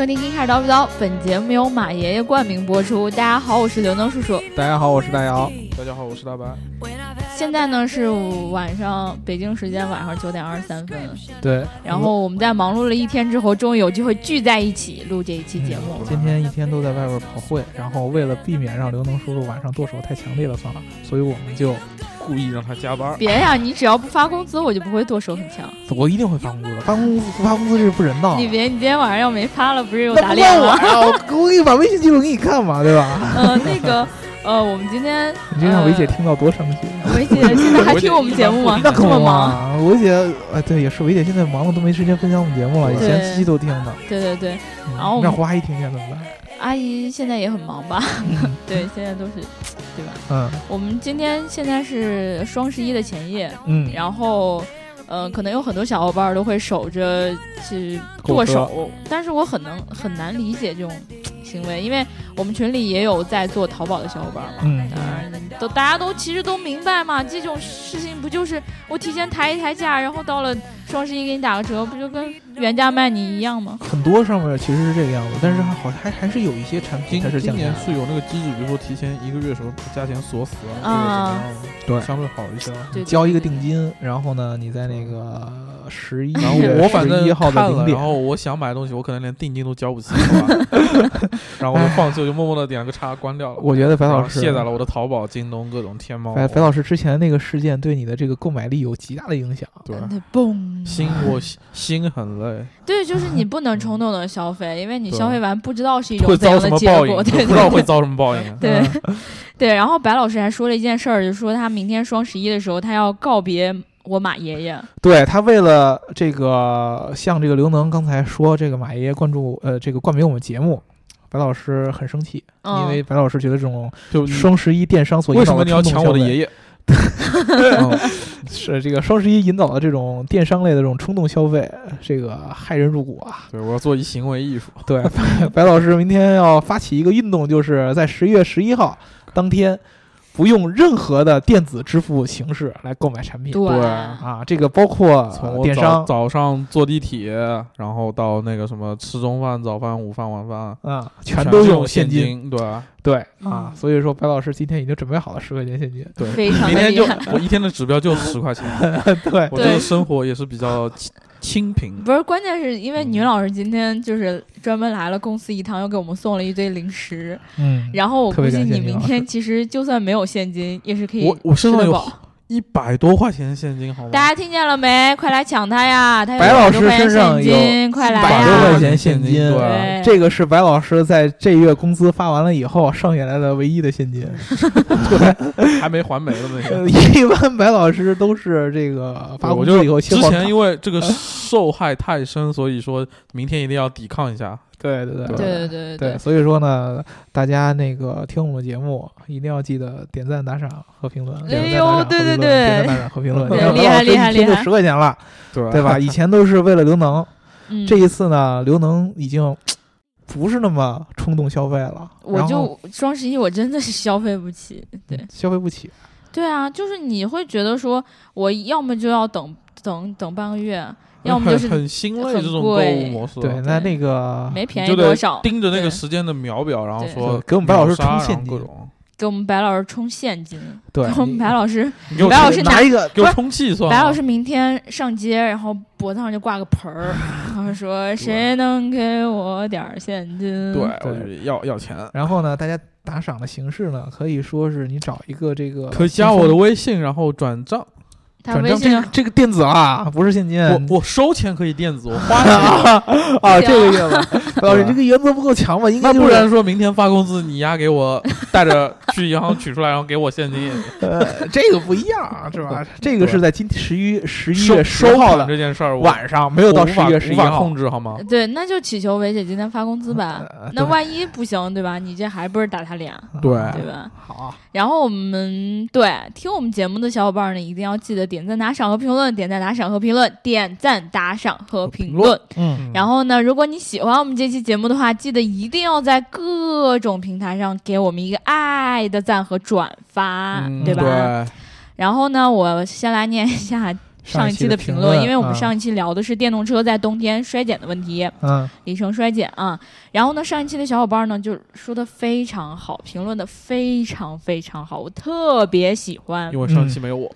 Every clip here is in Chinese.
收听《一开始叨不叨》，本节目由马爷爷冠名播出。大家好，我是刘能叔叔。大家好，我是大姚。大家好，我是大白。现在呢是晚上北京时间晚上九点二十三分。对。然后我们在忙碌了一天之后，终于有机会聚在一起录这一期节目。今天一天都在外边跑会，然后为了避免让刘能叔叔晚上剁手太强烈了算了，所以我们就。故意让他加班？别呀，你只要不发工资，我就不会剁手很强。我一定会发工资的，发工资不发工资是不人道。你别，你今天晚上要没发了，不是又打脸了？我给你把微信记录给你看嘛，对吧？呃，那个，呃，我们今天，你这让维姐听到多伤心。维姐现在还听我们节目吗？那可么忙。维姐，哎，对，也是维姐现在忙的都没时间分享我们节目了，以前期期都听的。对对对，然后让胡阿姨听见怎么办？阿姨现在也很忙吧？对，现在都是，对吧？嗯。我们今天现在是双十一的前夜，嗯，然后，呃，可能有很多小伙伴都会守着去剁手，但是我很能很难理解这种行为，因为我们群里也有在做淘宝的小伙伴嘛，嗯，当然都大家都其实都明白嘛，这种事情不就是我提前抬一抬价，然后到了。双十一给你打个折，不就跟原价卖你一样吗？很多上面其实是这个样子，但是还好还还是有一些产品它是今年是有那个机制，比如说提前一个月什么价钱锁死啊，对，相对好一些。交一个定金，然后呢，你在那个十一然后我反正一号的零点，然后我想买东西，我可能连定金都交不起，然后我就放弃，我就默默的点了个叉，关掉了。我觉得白老师卸载了我的淘宝、京东各种天猫。白白老师之前那个事件对你的这个购买力有极大的影响，对，嘣。心我心很累，对，就是你不能冲动的消费，因为你消费完不知道是一种怎样的结果，对，不知道会遭什么报应。对，对。然后白老师还说了一件事儿，就说他明天双十一的时候，他要告别我马爷爷。对他为了这个，像这个刘能刚才说，这个马爷爷关注呃这个冠名我们节目，白老师很生气，因为白老师觉得这种就双十一电商所为什么你要抢我的爷爷？是这个双十一引导的这种电商类的这种冲动消费，这个害人入骨啊！对，我要做一行为艺术。对，白老师明天要发起一个运动，就是在十一月十一号当天。不用任何的电子支付形式来购买产品，对。啊，这个包括从电商。早上坐地铁，然后到那个什么吃中饭、早饭、午饭、晚饭啊，全都用现金，对对啊，所以说白老师今天已经准备好了十块钱现金，对，非常明天就我一天的指标就十块钱，对，我觉得生活也是比较。清贫不是，关键是因为女老师今天就是专门来了公司一趟，又给我们送了一堆零食。嗯，然后我估计你明天其实就算没有现金，也是可以我我身上有一百多块钱现金，好吗？大家听见了没？快来抢他呀！他白老师身上有快来百多块钱现金，对，这个是白老师在这月工资发完了以后剩下来的唯一的现金，对，还没还没了那个。一般白老师都是这个发工资以后，之前因为这个受害太深，所以说明天一定要抵抗一下。对对对对对对对，所以说呢，大家那个听我们节目一定要记得点赞、打赏和评论。哎呦，对对对，点赞、打赏和评论。厉害厉害厉害！十块钱了，对对吧？以前都是为了刘能，这一次呢，刘能已经不是那么冲动消费了。我就双十一，我真的是消费不起，对，消费不起。对啊，就是你会觉得说，我要么就要等等等半个月。要么就是很心累这种购物模式，对，那那个没便宜多少，盯着那个时间的秒表，然后说给我们白老师充现金，给我们白老师充现金，对，给我们白老师，白老师拿一个给我充气算，白老师明天上街，然后脖子上就挂个盆儿，然后说 谁能给我点现金？对，要要钱。然后呢，大家打赏的形式呢，可以说是你找一个这个，可以加我的微信，然后转账。转账这这个电子啊，不是现金。我我收钱可以电子，我花钱啊，这个意思。老师，这个原则不够强吧？应该不然说明天发工资，你丫给我带着去银行取出来，然后给我现金。呃，这个不一样，是吧？这个是在今十一十一月十号的这件事儿晚上，没有到十一月十一号控制好吗？对，那就祈求维姐今天发工资吧。那万一不行，对吧？你这还不是打他脸？对，对吧？好。然后我们对听我们节目的小伙伴呢，一定要记得点赞、打赏和评论。点赞、打赏和评论，点赞、打赏和评论。嗯。然后呢，如果你喜欢我们这期节目的话，记得一定要在各种平台上给我们一个爱的赞和转发，对吧？对。然后呢，我先来念一下。上一期的评论，因为我们啊上一期聊的是电动车在冬天衰减的问题，嗯里程衰减啊。然后呢，上一期的小伙伴呢就说的非常好，评论的非常非常好，我特别喜欢因。为上期没有我，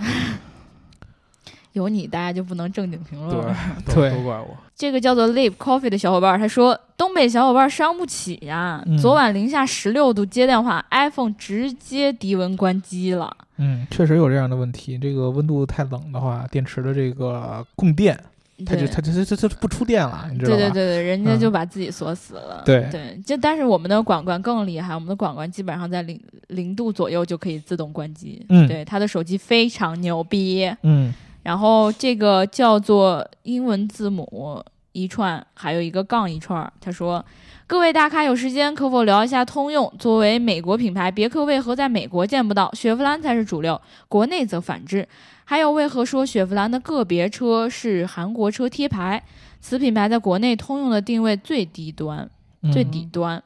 有你，大家就不能正经评论了。对，都都怪我。这个叫做 Live Coffee 的小伙伴他说，东北小伙伴伤不起呀、嗯昨晚零下十六度接电话，iPhone 直接低温关机了。嗯，确实有这样的问题。这个温度太冷的话，电池的这个供电，它就对它它它它不出电了，你知道吗？对对对对，人家嗯就把自己锁死了。对对，就但是我们的管管更厉害，我们的管管基本上在零零度左右就可以自动关机。嗯对，他的手机非常牛逼。嗯然后这个叫做英文字母一串，还有一个杠一串儿。他说：“各位大咖有时间可否聊一下通用？作为美国品牌，别克为何在美国见不到，雪佛兰才是主流，国内则反之？还有为何说雪佛兰的个别车是韩国车贴牌？此品牌在国内通用的定位最低端，嗯最底端。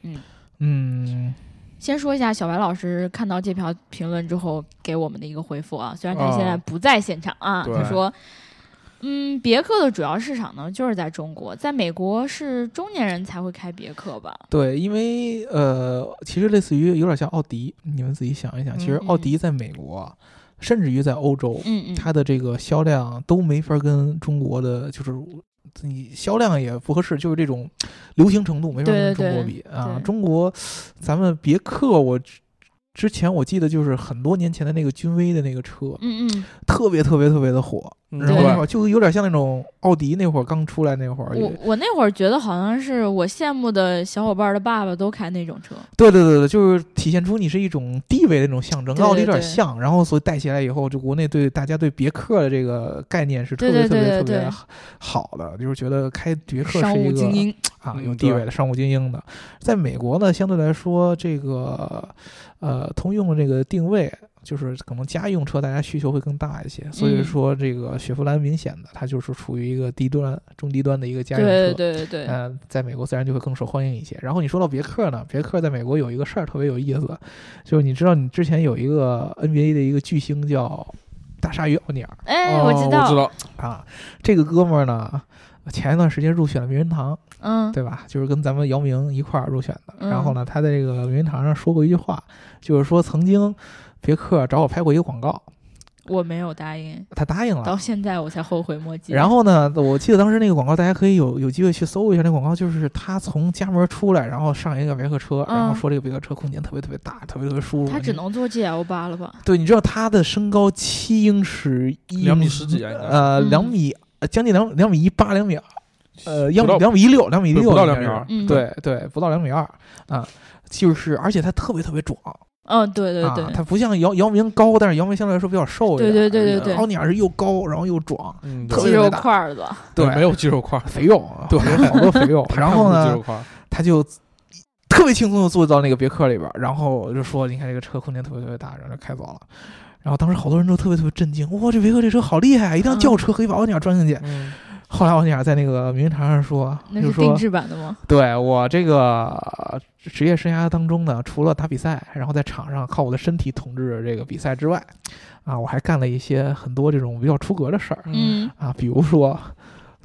嗯嗯先说一下小白老师看到这条评论之后给我们的一个回复啊，虽然他哦现在不在现场啊，对他说，嗯，别克的主要市场呢就是在中国，在美国是中年人才会开别克吧？对，因为呃，其实类似于有点像奥迪，你们自己想一想，其实嗯奥迪在美国，甚至于在欧洲，嗯嗯，它的这个销量都没法跟中国的就是。你销量也不合适，就是这种流行程度没法跟中国对比啊。中国，咱们别克，我之之前我记得就是很多年前的那个君威的那个车，嗯嗯，特别特别特别的火，嗯。对然后那会儿就有点像那种奥迪那会儿刚出来那会儿，我我那会儿觉得好像是我羡慕的小伙伴的爸爸都开那种车，对对对对，就是体现出你是一种地位的那种象征，跟奥迪有点像，然后所以带起来以后，就国内对大家对别克的这个概念是特别特别特别好的，就是觉得开别克商是一个务精英，啊嗯有地位的商务精英的。在美国呢，相对来说这个呃通用的这个定位。就是可能家用车大家需求会更大一些，所以嗯说这个雪佛兰明显的它就是处于一个低端、中低端的一个家用车。对对对对，嗯、在美国自然就会更受欢迎一些。然后你说到别克呢，别克在美国有一个事儿特别有意思，就是你知道你之前有一个 NBA 的一个巨星叫大鲨鱼奥尼尔哎，哦我知道，知道，啊，这个哥们儿呢。前一段时间入选了名人堂，嗯，对吧？就是跟咱们姚明一块儿入选的。嗯然后呢，他在这个名人堂上说过一句话，就是说曾经别克找我拍过一个广告，我没有答应，他答应了，到现在我才后悔莫及。然后呢，我记得当时那个广告，大家可以有有机会去搜一下。那广告就是他从家门出来，然后上一个别克车，然后嗯说这个别克车空间特别特别大，特别特别舒服。他只能做 GL 八了吧？对，你知道他的身高七英尺一两米十几啊呃，嗯两米呃将近两两米一八，两米呃，两不两米一六，两米一六，不到两米二嗯对对，不到两米二啊。就是，而且他特别特别壮嗯，对对啊对，，他不像姚姚明高，但是姚明相对来说比较瘦一点。对对对对对奥尼尔是又高，然后又壮，肌肉块儿子，对，没有肌肉块，肥肉，啊对好多肥肉。然后呢他就特别轻松的坐到那个别克里边，然后就说：“你看这个车空间特别特别大。”然后就开走了。然后当时好多人都特别特别震惊，哇，这维克这车好厉害，一辆轿车可以把奥尼尔装进去。嗯，后来奥尼尔在那个名人堂上说，就是定制版的吗？对我这个呃职业生涯当中呢，除了打比赛，然后在场上靠我的身体统治这个比赛之外，啊，我还干了一些很多这种比较出格的事儿嗯，啊，比如说。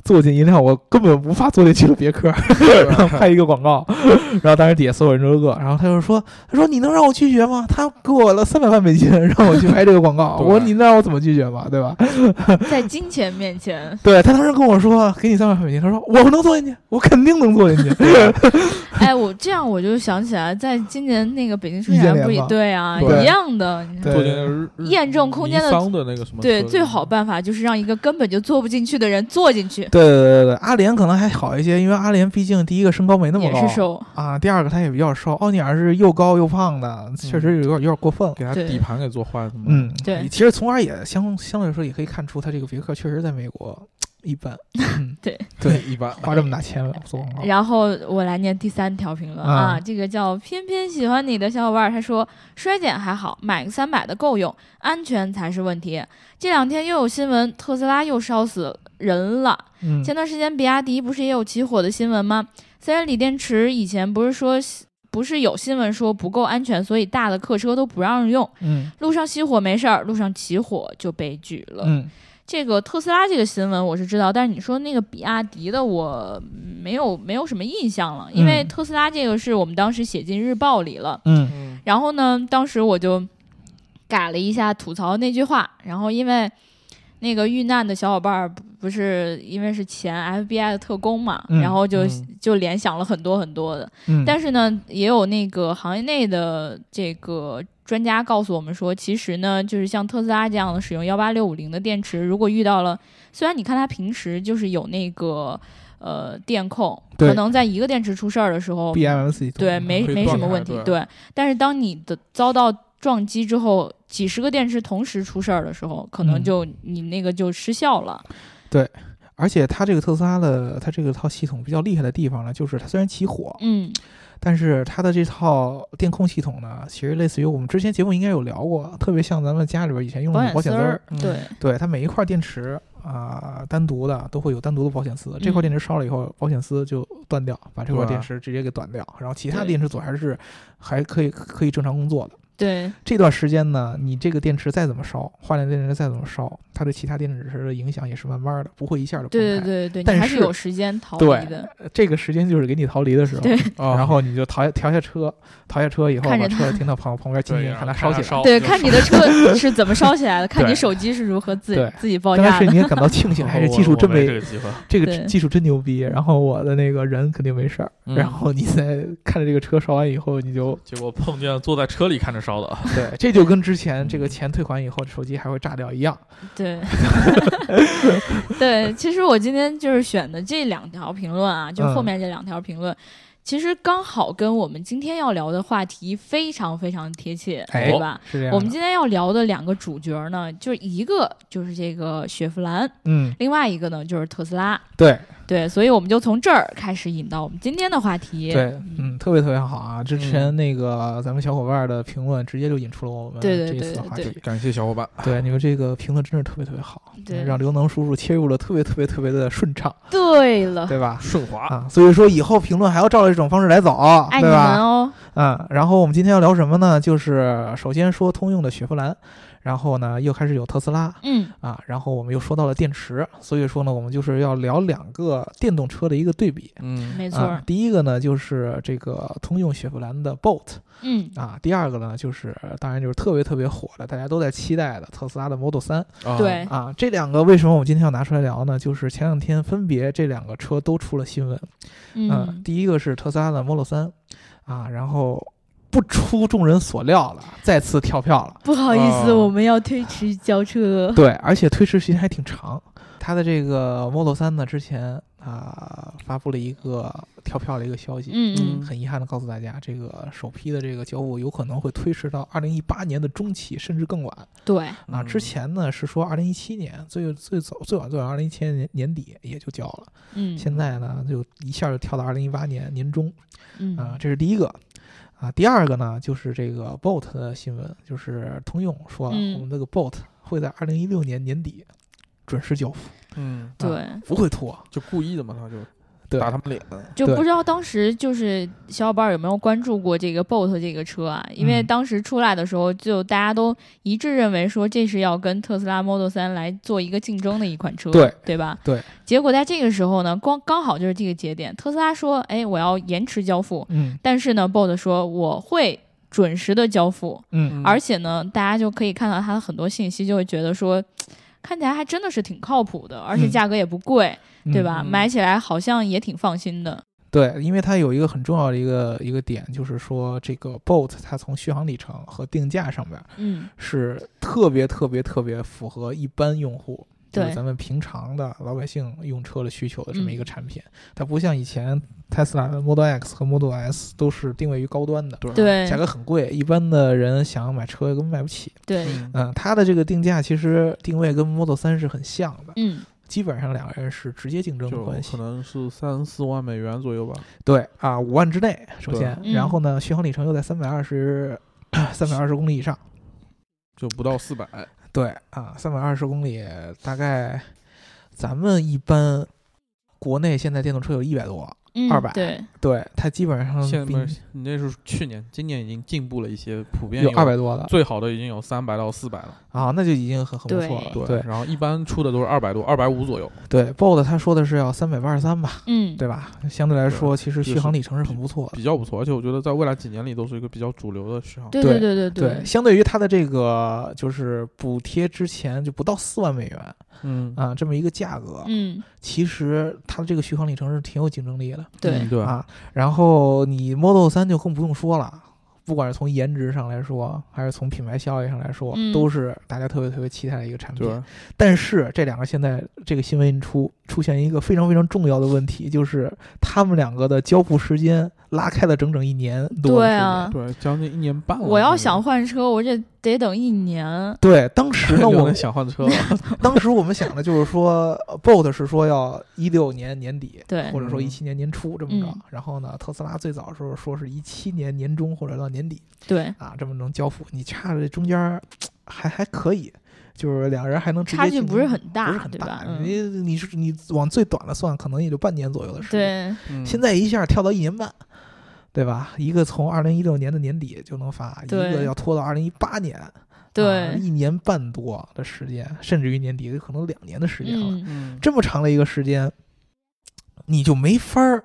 坐进一辆我根本无法坐进去的别克，然后拍一个广告，然后当时底下所有人都乐，然后他就说：“他说你能让我拒绝吗？他给我了三百万美金 让我去拍这个广告，我说你能让我怎么拒绝嘛，对吧？在金钱面前，对他当时跟我说给你三百万美金，他说我能坐进去，我肯定能坐进去。哎，我这样我就想起来，在今年那个北京车展不也对啊，对一样的。你看对坐进验证空间的的那个什么对，最好办法就是让一个根本就坐不进去的人坐进去，对对对对，阿联可能还好一些，因为阿联毕竟第一个身高没那么高，也是瘦。啊，第二个他也比较瘦，奥尼尔是又高又胖的，确实有点有点过分了。给他底盘给做坏了嘛。嗯，对其实从而也相相对来说也可以看出，他这个别克确实在美国一般，嗯对对，一般。花这么大钱做广告，然后我来念第三条评论啊，啊这个叫偏偏喜欢你的小伙伴，他说衰减还好，买个三百的够用，安全才是问题。这两天又有新闻，特斯拉又烧死人了。嗯，前段时间比亚迪不是也有起火的新闻吗？虽然锂电池以前不是说不是有新闻说不够安全，所以大的客车都不让用，嗯路上熄火没事儿，路上起火就悲剧了。嗯这个特斯拉这个新闻我是知道，但是你说那个比亚迪的，我没有没有什么印象了，因为嗯。特斯拉这个是我们当时写进日报里了。嗯。嗯。然后呢，当时我就改了一下吐槽那句话，然后因为那个遇难的小伙伴儿不不是因为是前 FBI 的特工嘛，嗯然后就、嗯。就联想了很多很多的，嗯，但是呢，也有那个行业内的这个专家告诉我们说，其实呢，就是像特斯拉这样的使用幺八六五零的电池，如果遇到了，虽然你看它平时就是有那个呃电控，可能在一个电池出事儿的时候，，BMS 对没没什么问题，对对。但是当你的遭到撞击之后，几十个电池同时出事儿的时候，可能嗯就、你那个就失效了。对而且它这个特斯拉的它这个套系统比较厉害的地方呢，就是它虽然起火，嗯但是它的这套电控系统呢，其实类似于我们之前节目应该有聊过，特别像咱们家里边以前用的保险丝儿对对它每一块电池啊、单独的都会有单独的保险丝，这块嗯电池烧了以后，保险丝就断掉，把这块对电池直接给短掉，然后其他电池组还是还可以可以正常工作的。对这段时间呢，你这个电池再怎么烧，换电电池再怎么烧，它对其他电池的影响也是慢慢的，不会一下就崩对开。对对对，但还是有时间逃离的。这个时间就是给你逃离的时候。对啊然后你就逃下调下车，逃下车以后把看着车停到旁旁边静静，看它烧起来。对，看你的车 是怎么烧起来的，看你手机是如何自己自己爆但炸的。是你也感到庆幸，还是技术真没没这个，这个技术真牛逼。然后我的那个人肯定没事儿。嗯然后你再看着这个车烧完以后，你就结果碰见坐在车里看着烧的，对，这就跟之前这个钱退款以后手机还会炸掉一样。对，对，其实我今天就是选的这两条评论啊，就嗯后面这两条评论，其实刚好跟我们今天要聊的话题非常非常贴切，哎对吧？是这样。我们今天要聊的两个主角呢，就是一个就是这个雪佛兰，嗯，另外一个呢就是特斯拉。对对，所以我们就从这儿开始引到我们今天的话题。对，嗯嗯，特别特别好啊！之前那个咱们小伙伴的评论直接就引出了我们对对这一对对次的话题。感谢小伙伴。对，你们这个评论真是特别特别好，对让刘能叔叔切入了特别特别特别的顺畅，对了，对吧？顺滑，啊，所以说以后评论还要照着这种方式来走，爱你们对吧？哦。嗯，然后我们今天要聊什么呢？就是首先说通用的雪佛兰，然后呢又开始有特斯拉嗯啊，然后我们又说到了电池，所以说呢，我们就是要聊两个电动车的一个对比。嗯，没错第一个呢就是这个通用雪佛兰的 Bolt 嗯啊，第二个呢就是当然就是特别特别火的，大家都在期待的特斯拉的 Model 三啊对啊。这两个为什么我们今天要拿出来聊呢？就是前两天分别这两个车都出了新闻，嗯，第一个是特斯拉的 Model 三啊，然后不出众人所料了，再次跳票了。不好意思，哦我们要推迟交车。对，而且推迟时间还挺长。它的这个 Model 三呢，之前啊发布了一个跳票的一个消息，嗯嗯很遗憾的告诉大家，这个首批的这个交付有可能会推迟到二零一八年的中期，甚至更晚对，啊。嗯之前呢是说二零一七年，最最早最晚最晚二零一七年年底也就交了，嗯，现在呢就一下就跳到二零一八年年中。嗯啊，这是第一个。啊，第二个呢，就是这个 Bolt 的新闻，就是通用说了，嗯我们这个 Bolt 会在二零一六年年底准时交付，嗯，对，不会拖。就故意的嘛，他就对打他们脸，对就不知道当时就是小伙伴有没有关注过这个 Bolt 这个车啊？因为嗯当时出来的时候，就大家都一致认为说这是要跟特斯拉 Model 3来做一个竞争的一款车，对对吧？对。结果在这个时候呢，光刚好就是这个节点，特斯拉说：“哎，我要延迟交付。嗯”但是呢，Bolt 说我会准时的交付，嗯而且呢，大家就可以看到它的很多信息，就会觉得说。看起来还真的是挺靠谱的，而且嗯价格也不贵，对嗯吧？嗯买起来好像也挺放心的。对，因为它有一个很重要的一个一个点，就是说这个 Bolt 它从续航里程和定价上边嗯，是特别特别特别符合一般用户。就是咱们平常的老百姓用车的需求的这么一个嗯产品，它不像以前特斯拉的 Model X 和 Model S 都是定位于高端的，对。对。价格很贵，一般的人想要买车根本买不起。对，嗯。嗯，它的这个定价其实定位跟 Model 三是很像的，嗯，基本上两个人是直接竞争的关系。可。能是三四万美元左右吧。对啊，五万之内，首先，然后呢，续航里程又在三百二十 三百二十公里以上。就不到四百，对啊，三百二十公里，大概咱们一般国内现在电动车有一百多，嗯200对，对，它基本上现在不是你那是去年，今年已经进步了一些，普遍有二百多的最好的已经有三百到四百了。啊，那就已经很很不错了。对然后一般出的都是二百多、二百五左右。对，BOSS 他说的是要三百八十三吧，嗯，对吧？相对来说，其实续航里程是很不错的。比较不错，而且我觉得在未来几年里都是一个比较主流的续航。对对对对对，相对于它的这个就是补贴之前就不到四万美元嗯。啊这么一个价格，嗯，其实它的这个续航里程是挺有竞争力的对。嗯，对。啊。然后你 Model 3就更不用说了，不管是从颜值上来说，还是从品牌效益上来说，嗯。都是大家特别特别期待的一个产品。但是这两个现在这个新闻一出，出现一个非常非常重要的问题，就是他们两个的交付时间拉开了整整一年多的时间。对啊对，将近一年半了。我要想换车，我这得等一年。对，当时呢，我们想换车，当时我们想的就是说呃，Bolt 是说要一六年年底，对或者说嗯一七年年初这么着。嗯然后呢，特斯拉最早的时候说是一七年年中或者到年底对，啊，这么能交付。你差这中间儿还还可以，就是两人还能直接差距不是很大，不是很大对吧？。嗯，你你是你往最短了算，可能也就半年左右的时间。对，嗯现在一下跳到一年半，对吧？一个从二零一六年的年底就能发，一个要拖到二零一八年，啊对，一年半多的时间，甚至于年底有可能两年的时间了。嗯，嗯，这么长的一个时间，你就没法儿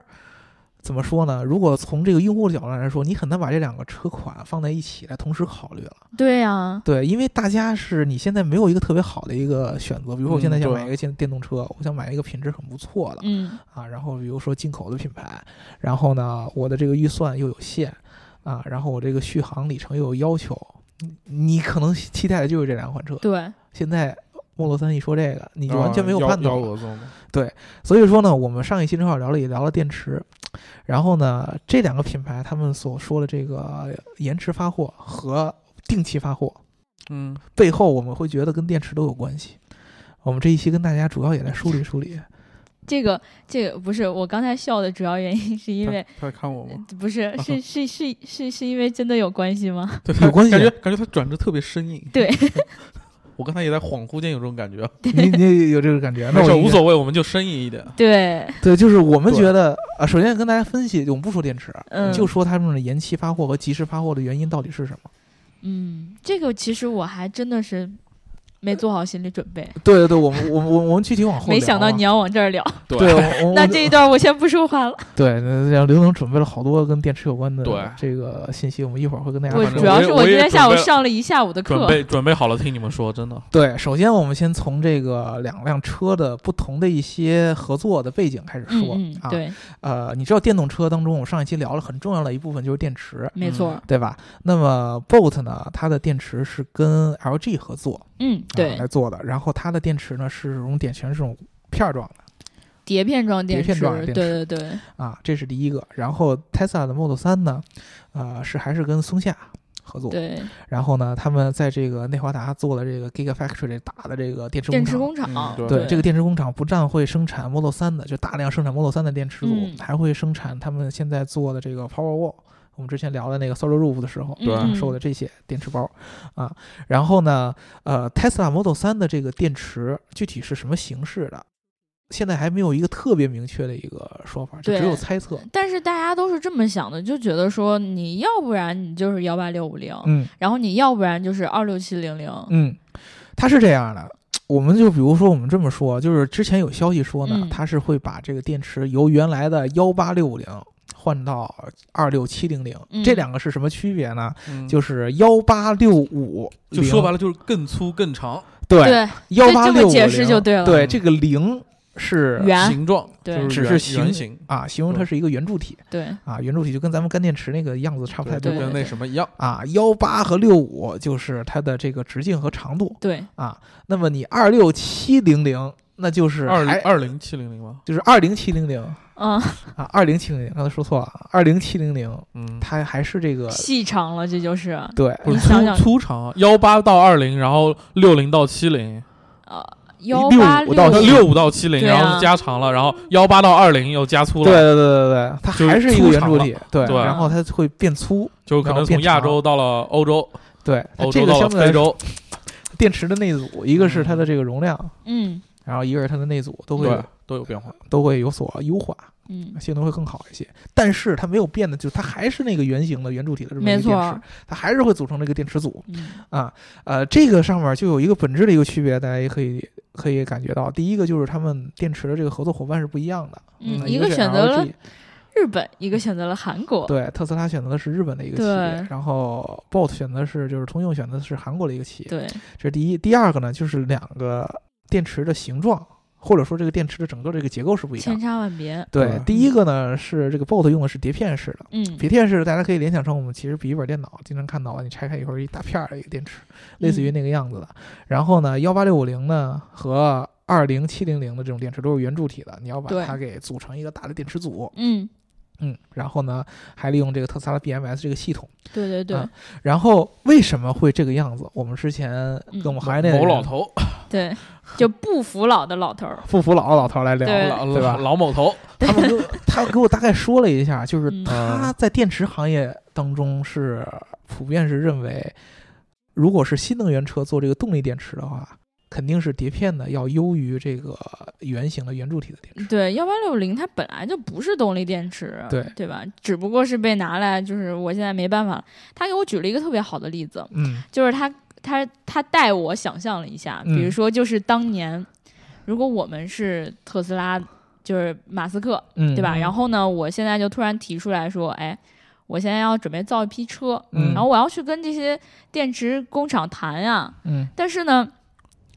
怎么说呢？如果从这个用户的角度来说，你很难把这两个车款放在一起来同时考虑了。对呀，对，因为大家是你现在没有一个特别好的一个选择，比如说我现在想买一个电电动车，我想买一个品质很不错的，嗯，啊，然后比如说进口的品牌，然后呢，我的这个预算又有限啊，然后我这个续航里程又有要求，你你可能期待的就是这两款车。对，现在莫罗三一说这个，你就完全没有啊盼头了。幺幺蛾子嘛所以说呢，我们上一期正好聊了也聊了电池，然后呢，这两个品牌他们所说的这个延迟发货和定期发货嗯，背后，我们会觉得跟电池都有关系。我们这一期跟大家主要也来梳理梳理。这个这个不是我刚才笑的主要原因，是因为他在看我吗？不是是 是是是是因为真的有关系吗？对，有关系感觉感觉他转折特别生硬。对，我刚才也在恍惚间有这种感觉。你你有这个感觉？那，我无所谓，我们就深意一点。对，对，就是我们觉得啊，首先跟大家分析，我们不说电池，嗯就说他们的延期发货和及时发货的原因到底是什么？嗯，这个其实我还真的是没做好心理准备，对对对，我们我们我们我们具体往后没想到你要往这儿聊。对，那这一段我先不说话了，对，那让刘能准备了好多跟电池有关的这个信息，我们一会儿会跟大家我说。主要是我今天下午上了一下午的课，准备准备好了，听你们说，真的。对，首先我们先从这个两辆车的不同的一些合作的背景开始说、啊。对，呃，你知道电动车当中，我上一期聊了很重要的一部分就是电池，没错，对吧？那么 Boat 呢，它的电池是跟 LG 合作，嗯，啊对来，做的，然后它的电池呢是这种点全是这种片儿状的碟片装电碟片池，装电对对对，啊，这是第一个。然后 Tesla 的 Model 3呢，呃，是还是跟松下合作，对，然后呢，他们在这个内华达做了这个 Gigafactory 这大的这个电池电工厂。池工厂嗯，对对，这个电池工厂不但会生产 Model 3的，就大量生产 Model 3的电池组，嗯还会生产他们现在做的这个 Powerwall。我们之前聊的那个 Solar Roof 的时候，对嗯说的这些电池包啊，然后呢，呃，Tesla Model 3的这个电池具体是什么形式的，现在还没有一个特别明确的一个说法，就只有猜测。但是大家都是这么想的，就觉得说你要不然你就是幺八六五零，嗯然后你要不然就是二六七零零，嗯，它是这样的。我们就比如说，我们这么说，就是之前有消息说呢，嗯它是会把这个电池由原来的幺八六五零换到二六七零零，嗯这两个是什么区别呢？嗯就是幺八六五，就说白了就是更粗更长对对，幺八六五这么解释就对了对，这个零是圆形状，对就是只是形圆形，啊，形容它是一个圆柱体对啊，圆柱体就跟咱们干电池那个样子差不太多就跟那什么一样。啊。幺八和六五就是它的这个直径和长度对，啊。那么你二六七零零，那就是二还二零七零零吗？就是二零七零零嗯，啊，二零七零零，刚才说错了，二零七零零，嗯，它还是这个细长了，这就是。对。不是粗你想想。粗长啊，幺八到二零，然后六零到七零，呃幺六八五到六五到七零，然后加长了，然后幺八到二零又加粗了，对对对对对，它还是一个圆柱体，对，然后它会变粗，就可能从亚洲到了欧洲，对，欧洲到了这个相对来说，非洲，电池的内阻，一个是它的这个容量，嗯。然后一个是它的内阻，都会，都有变化。都会有所优化嗯，性能会更好一些。但是它没有变的，就是它还是那个圆形的圆柱体的这么一个电池，它还是会组成这个电池组嗯啊。呃，这个上面就有一个本质的一个区别，大家也可以可以感觉到。第一个就是他们电池的这个合作伙伴是不一样的，嗯一个选择了日本一个选择了韩国，对，特斯拉选择的是日本的一个企业，然后 Bolt 选择是就是通用选择的是韩国的一个企业，对，这是第一。第二个呢，就是两个电池的形状，或者说这个电池的整个这个结构是不一样千的。差万别。对对，第一个呢是这个 Bolt 用的是碟片式的，嗯，碟片式的大家可以联想成我们其实笔记本电脑经常看到的，你拆开以后一大片儿的一个电池，类似于嗯那个样子的。然后呢，幺八六五零呢和二零七零零的这种电池都是圆柱体的，你要把它给组成一个大的电池组。嗯，嗯，然后呢，还利用这个特斯拉 BMS 这个系统。对对对。啊然后为什么会这个样子？我们之前跟我们行业内某老头，对，就不服老的老头儿。不服老的老头来聊对。老对吧？老某头，他们给我 他给我大概说了一下，就是嗯。他在电池行业当中是普遍是认为，如果是新能源车做这个动力电池的话，肯定是碟片的要优于这个圆形的圆柱体的电池。对，幺八六零它本来就不是动力电池，对对吧？只不过是被拿来，就是我现在没办法了。他给我举了一个特别好的例子，嗯就是他他他带我想象了一下，嗯比如说就是当年，如果我们是特斯拉，就是马斯克，嗯，对吧？嗯然后呢，我现在就突然提出来说，哎，我现在要准备造一批车，嗯然后我要去跟这些电池工厂谈呀，嗯但是呢。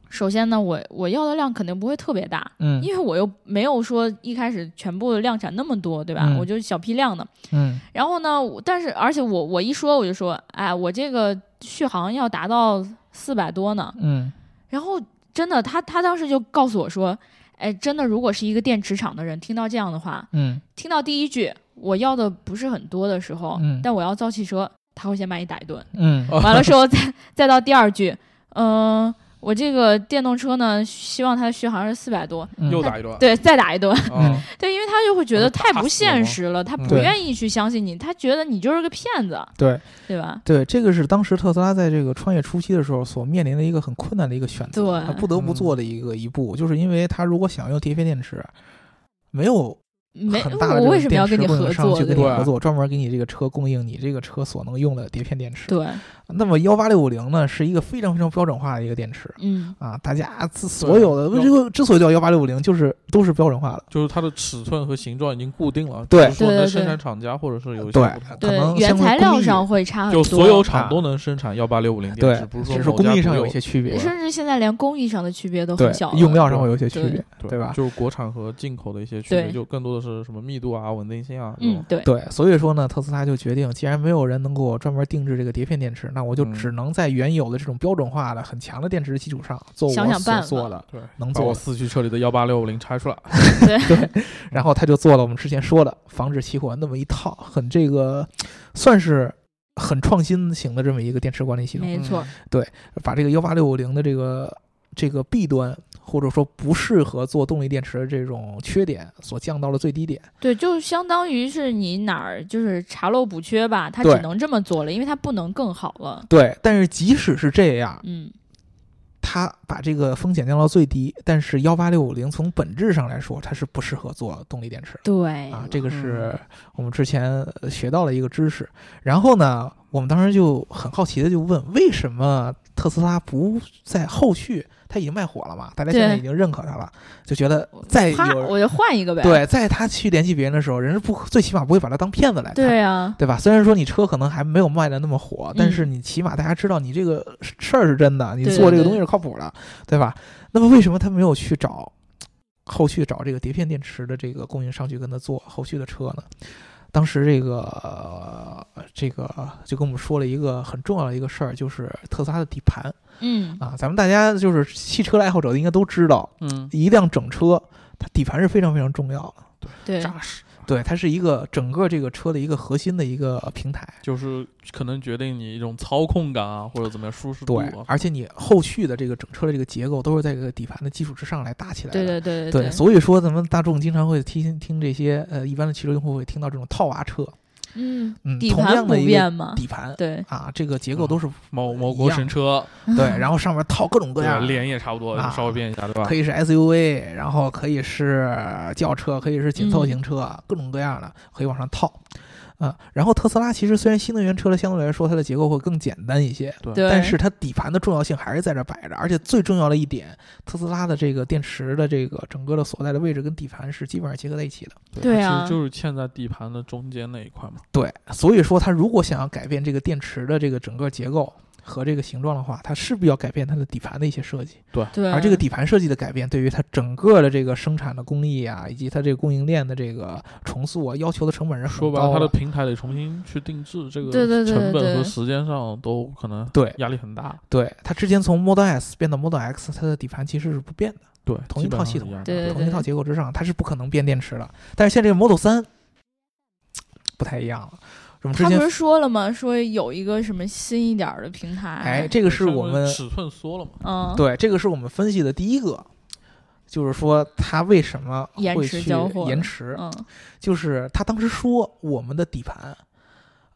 首先呢，我我要的量肯定不会特别大，嗯因为我又没有说一开始全部量产那么多，对吧？嗯我就小批量的。嗯然后呢，但是而且我我一说我就说，哎，我这个续航要达到四百多呢。嗯然后真的，他他当时就告诉我说，哎，真的，如果是一个电池厂的人听到这样的话，嗯听到第一句我要的不是很多的时候，嗯但我要造汽车，他会先把你打一顿。嗯哦完了之后再再到第二句，嗯、我这个电动车呢，希望它的续航是四百多，嗯又打一顿，对，再打一顿。啊，对，因为他就会觉得哦太不现实了，他不愿意去相信你，他觉得你就是个骗子，对对吧？对，这个是当时特斯拉在这个创业初期的时候所面临的一个很困难的一个选择，他不得不做的一个一步，就是因为他如果想用碟片电池，没有没，很大的我为什么要跟你合作？电池供应商去跟？你合作，专门给你这个车供应你这个车所能用的碟片电池。对，那么幺八六五零呢，是一个非常非常标准化的一个电池嗯，啊，大家所有的这个之所以叫幺八六五零，就是都是标准化的。就是它的尺寸和形状已经固定了，对只是说对对对生产厂家或者是有一些对，可对能，原材料上会差很多，就所有啊厂都能生产幺八六五零电对池，，不是只说是工艺上有一些区别，甚至现在连工艺上的区别都很小，用料上会有一些区别，对吧？就是国产和进口的一些区别，就更多的是什么密度啊、稳定性啊，。嗯对，对，所以说呢，特斯拉就决定，既然没有人能给我专门定制这个碟片电池，那我就嗯只能在原有的这种标准化的、很强的电池的基础上做我所想想办法做的。对，把我能做的四驱车里的幺八六五零拆出来，对然后他就做了我们之前说的防止起火那么一套，很这个算是很创新型的这么一个电池管理系统，没错，对把这个幺八六五零的这个这个弊端或者说不适合做动力电池的这种缺点所降到了最低点。对，就相当于是你哪儿就是查漏补缺吧，它只能这么做了，因为它不能更好了。对，但是即使是这样，嗯，它把这个风险降到最低，但是幺八六五零从本质上来说，它是不适合做动力电池的。对，啊，这个是我们之前呃学到了一个知识。然后呢，我们当时就很好奇的就问，为什么特斯拉不在后续？它已经卖火了嘛，大家现在已经认可它了，就觉得再，有我就换一个呗。对，在他去联系别人的时候，人家不最起码不会把他当骗子来看。对啊，对吧？虽然说你车可能还没有卖的那么火，但嗯是你起码大家知道你这个事儿是真的，你做这个东西是靠谱的，对吧？那么为什么他没有去找后续找这个碟片电池的这个供应商去跟他做后续的车呢？当时这个、呃这个就跟我们说了一个很重要的一个事儿，就是特斯拉的底盘嗯，啊。咱们大家就是汽车的爱好者应该都知道，嗯，一辆整车它底盘是非常非常重要的。对，扎实，对，它是一个整个这个车的一个核心的一个平台。就是可能决定你一种操控感啊，或者怎么样舒适度对啊，，而且你后续的这个整车的这个结构都是在这个底盘的基础之上来搭起来的。对对对对所以说咱们大众经常会听听这些呃一般的汽车用户会听到这种套娃车，嗯嗯，底盘不同样的一个变嘛，底盘对，啊，这个结构都是某某国神车，对，然后上面套各种各样，的。脸也差不多，啊稍微变一下，对吧可？以是 SUV，然后可以是轿车，可以是紧凑型车，嗯各种各样的可以往上套。啊，然后特斯拉其实虽然新能源车的相对来说它的结构会更简单一些，对，但是它底盘的重要性还是在这摆着，而且最重要的一点，特斯拉的这个电池的这个整个的所在的位置跟底盘是基本上结合在一起的。对啊其实就是嵌在底盘的中间那一块嘛。对，所以说它如果想要改变这个电池的这个整个结构和这个形状的话，它势必要改变它的底盘的一些设计。对，而这个底盘设计的改变，对于它整个的这个生产的工艺啊，以及它这个供应链的这个重塑啊，要求的成本是很说白了，它的平台得重新去定制，这个对对对成本和时间上都可能对压力很大。对，它之前从 Model S 变到 Model X，它的底盘其实是不变的，对，同一套系统对同一套结构之上，它是不可能变电池的。但是现在这个 Model 三不太一样了，他不是说了吗？说有一个什么新一点儿的平台，哎，这个是我们尺寸缩了嘛？嗯，对，这个是我们分析的第一个，就是说他为什么延迟会去交货延迟，嗯就是他当时说我们的底盘，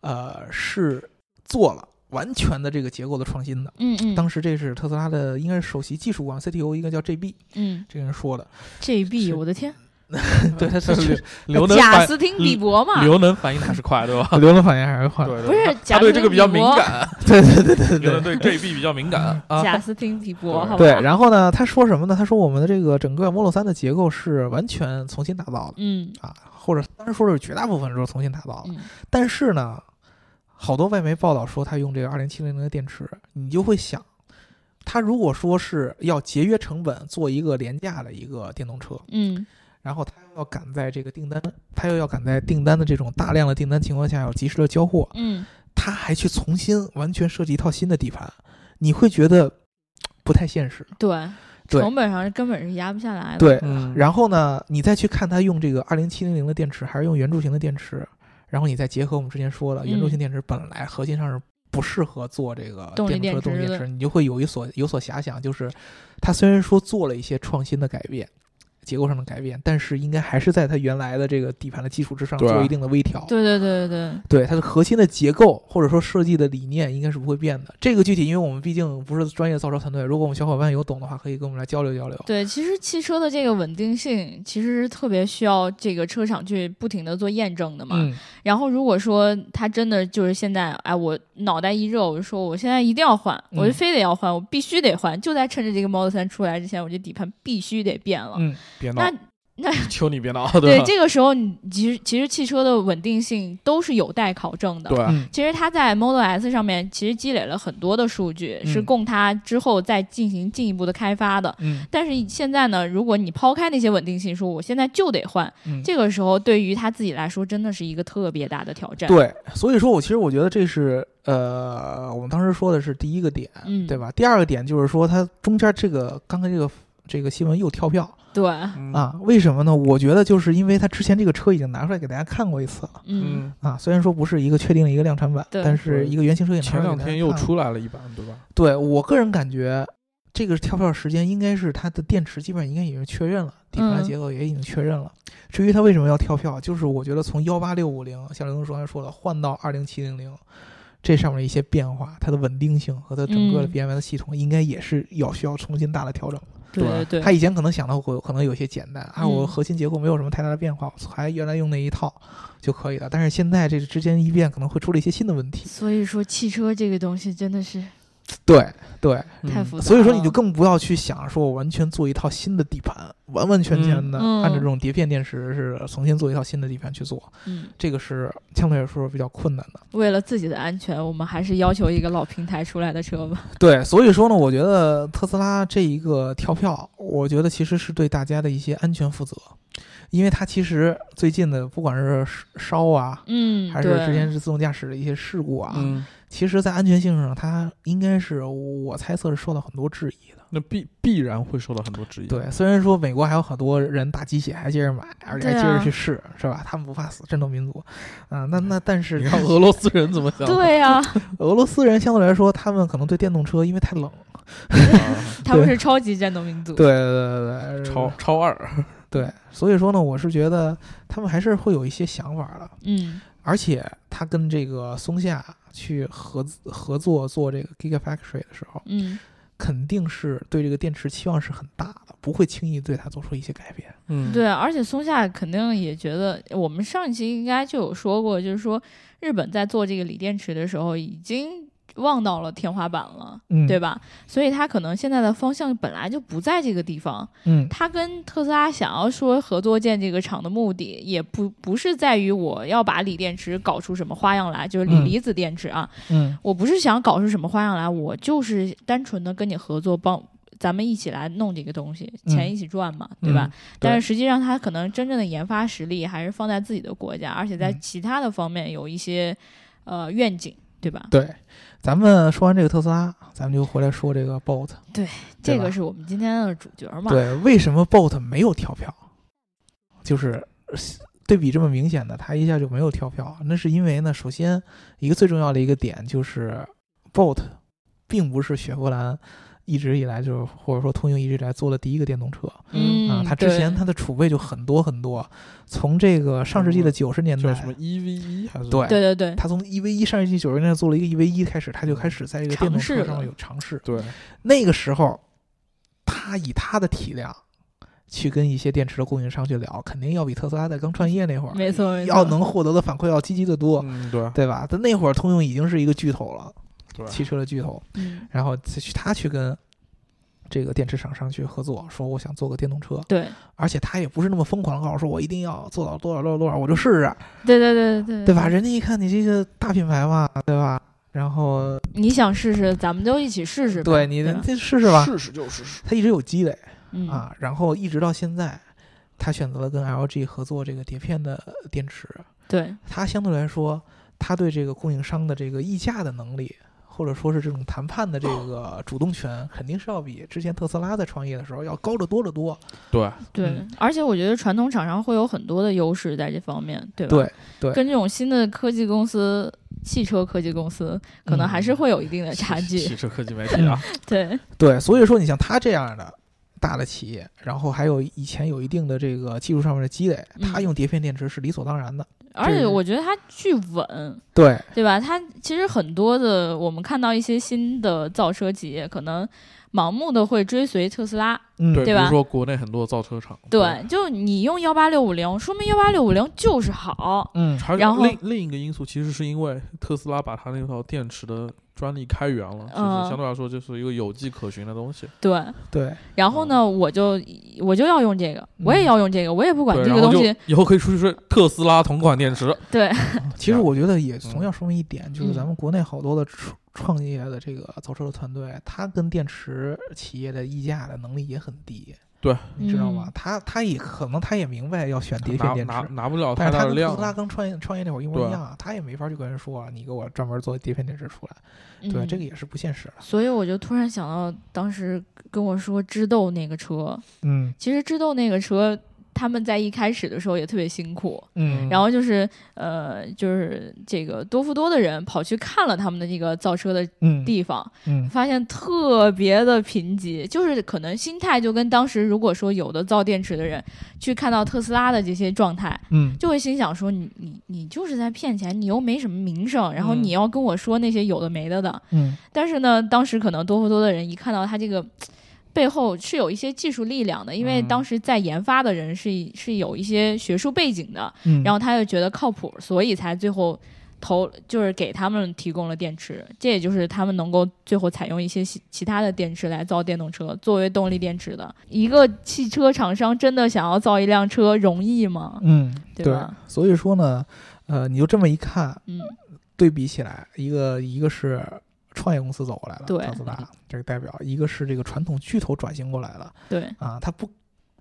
呃，是做了完全的这个结构的创新的。嗯嗯，当时这是特斯拉的应该是首席技术官 CTO，一个叫 JB 嗯这个人说的。JB，我的天，对，他是刘能反贾斯汀比伯嘛，刘能反应还是快，对吧？刘能反应还是快。对，不是他贾对这个比较敏感，对对对对刘能对对 JB 比较敏感 啊。贾斯汀比伯，对。然后呢，他说什么呢？他说我们的这个整个 Model 3的结构是完全重新打造的嗯啊，或者当然说是绝大部分都是重新打造的。嗯但是呢，好多外媒报道说他用这个二零七零零的电池，你就会想，他如果说是要节约成本做一个廉价的一个电动车，嗯然后他又要赶在这个订单，他又要赶在订单的这种大量的订单情况下要及时的交货，嗯，他还去重新完全设计一套新的底盘，你会觉得不太现实。对，对成本上根本是压不下来的。对，嗯，然后呢，你再去看他用这个二零七零零的电池，还是用圆柱形的电池，然后你再结合我们之前说的圆柱形电池本来核心上是不适合做这个电动车的动力电池的电池，你就会有一所有所遐想，就是它虽然说做了一些创新的改变。结构上的改变，但是应该还是在它原来的这个底盘的基础之上做一定的微调。对对对对对，对它的核心的结构或者说设计的理念应该是不会变的。这个具体，因为我们毕竟不是专业造车团队，如果我们小伙伴有懂的话，可以跟我们来交流交流。对，其实汽车的这个稳定性，其实是特别需要这个车厂去不停的做验证的嘛。嗯，然后如果说它真的就是现在，哎，我脑袋一热，我就说我现在一定要换，我就嗯非得要换，我必须得换，就在趁着这个 Model 三出来之前，我这底盘必须得变了。嗯，别闹那，那求你别闹，对吧？这个时候，你其实其实汽车的稳定性都是有待考证的。对，嗯，其实它在 Model S 上面其实积累了很多的数据，是嗯供它之后再进行进一步的开发的。嗯，但是现在呢，如果你抛开那些稳定性，说我现在就得换，嗯这个时候对于他自己来说真的是一个特别大的挑战。，对，所以说我其实我觉得这是呃，我们当时说的是第一个点，嗯，对吧？第二个点就是说它中间这个刚才这个这个新闻又跳票对，嗯，啊，为什么呢？我觉得就是因为它之前这个车已经拿出来给大家看过一次了。嗯，嗯，啊，虽然说不是一个确定的一个量产版，对但是一个原型车也拿出前两天又出来了一版，对吧？对我个人感觉，这个跳票时间应该是它的电池基本上应该已经确认了，底盘结构也已经确认了。至于它为什么要跳票，就是我觉得从幺八六五零，像刘东说刚才说的，换到二零七零零，这上面一些变化，它的稳定性和它整个的嗯 BMS 系统，应该也是要需要重新大的调整。对对对他以前可能想的会可能有些简单啊，我嗯核心结构没有什么太大的变化，我还原来用那一套就可以了。但是现在这之间一变，可能会出了一些新的问题。所以说汽车这个东西真的是对对，嗯。太复杂。所以说你就更不要去想说我完全做一套新的底盘，完完全全的嗯。按照这种碟片电池是重新做一套新的底盘去做，嗯，这个是相对来说比较困难的。为了自己的安全，我们还是要求一个老平台出来的车吧。对，所以说呢，我觉得特斯拉这一个跳票，我觉得其实是对大家的一些安全负责，因为它其实最近的不管是烧啊，嗯，还是之前是自动驾驶的一些事故啊，嗯，其实在安全性上，它应该是我猜测是受到很多质疑的。那必必然会受到很多质疑。对，虽然说美国还有很多人打鸡血还接着买，而且还接着啊去试，是吧？他们不怕死，战斗民族啊。那那但是你看俄罗斯人怎么想？对呀、俄罗斯人相对来说，他们可能对电动车因为太冷，他们是超级战斗民族。对对对对，超超二，对，所以说呢，我是觉得他们还是会有一些想法的。嗯而且他跟这个松下去合合作做这个 Gigafactory 的时候，嗯，肯定是对这个电池期望是很大的，不会轻易对它做出一些改变。嗯，对，而且松下肯定也觉得，我们上一期应该就有说过，就是说日本在做这个锂电池的时候已经望到了天花板了，嗯，对？吧？所以他可能现在的方向本来就不在这个地方。嗯他跟特斯拉想要说合作建这个厂的目的，也不不是在于我要把锂电池搞出什么花样来，就是锂嗯离子电池啊，嗯我不是想搞出什么花样来，我就是单纯的跟你合作，帮咱们一起来弄这个东西，嗯钱一起赚嘛，对吧？嗯但是实际上，他可能真正的研发实力还是放在自己的国家，而且在嗯其他的方面有一些呃愿景，对吧？对。咱们说完这个特斯拉，咱们就回来说这个 Bolt。这对这个是我们今天的主角嘛？对，为什么 Bolt 没有跳票？就是呃对比这么明显的，它一下就没有跳票。那是因为呢，首先一个最重要的一个点就是 Bolt 并不是雪佛兰一直以来就是或者说通用一直以来做的第一个电动车嗯，啊，它之前对它的储备就很多很多，从这个上世纪的九十年代什么 EV 一还是对对对对，他从 EV 一上世纪九十年代做了一个 EV 一开始，他就开始在这个电动车上面有尝试。对，那个时候，他以他的体量去跟一些电池的供应商去聊，肯定要比特斯拉在刚创业那会儿没错没错，要能获得的反馈要积极的多，嗯对对吧？但那会儿通用已经是一个巨头了，对，汽车的巨头，嗯，然后去他去跟这个电池厂商去合作，说我想做个电动车，对而且他也不是那么疯狂的告诉说我一定要做到多少多少多少，我就试试，对对对对对吧？？人家一看你这个大品牌嘛，对吧？然后你想试试，咱们就一起试试。对你试试吧，试试就试试，他一直有积累嗯啊，然后一直到现在，他选择了跟 LG 合作这个碟片的电池，对他相对来说，他对这个供应商的这个议价的能力，或者说是这种谈判的这个主动权，肯定是要比之前特斯拉在创业的时候要高得多得多。对，对嗯，而且我觉得传统厂商会有很多的优势在这方面，对吧？对对跟这种新的科技公司、汽车科技公司，可能还是会有一定的差距。汽车科技媒体啊，对，对，所以说你像他这样的大的企业，然后还有以前有一定的这个技术上面的积累，他嗯用碟片电池是理所当然的。而且我觉得它巨稳，对，对吧？它其实很多的，我们看到一些新的造车企业，可能盲目的会追随特斯拉。嗯，对，比如说国内很多造车厂，对，就你用幺八六五零，说明幺八六五零就是好。嗯，然后另另一个因素，其实是因为特斯拉把它那套电池的专利开源了，就嗯是相对来说就是一个有迹可循的东西。对，对，然后呢，我就我就要用这个，我也嗯要用这个，我也不管这个东西。以后可以出去说特斯拉同款电池，对，其实我觉得也嗯。同样说明一点，就是咱们国内好多的创创业的这个造车的团队，他跟电池企业的议价的能力也很低，对，你知道吗？嗯？他他也可能他也明白要选碟片电池拿，拿不了但是他太大的量跟特斯拉刚创业创业那会儿一模一样，他也没法去跟人说你给我专门做碟片电池出来，对，嗯这个也是不现实的。所以我就突然想到，当时跟我说知豆那个车，嗯。其实知豆那个车，他们在一开始的时候也特别辛苦，嗯。然后就是呃，就是这个多福多的人跑去看了他们的这个造车的嗯。地方，嗯。发现特别的贫瘠，就是可能心态就跟当时如果说有的造电池的人去看到特斯拉的这些状态，嗯。就会心想说你你你就是在骗钱，你又没什么名声，然后嗯。你要跟我说那些有的没的的。嗯。但是呢，当时可能多福多的人一看到他这个背后是有一些技术力量的，因为嗯当时在研发的人是是有一些学术背景的，嗯，然后他就觉得靠谱，所以才最后。投就是给他们提供了电池，这也就是他们能够最后采用一些其其他的电池来造电动车，作为动力电池的一个汽车厂商，真的想要造一辆车容易吗？嗯对吧所以说呢，呃，你就这么一看，嗯，对比起来，一个一个是创业公司走过来了，对。特斯拉这个代表，一个是这个传统巨头转型过来了对，啊，它不。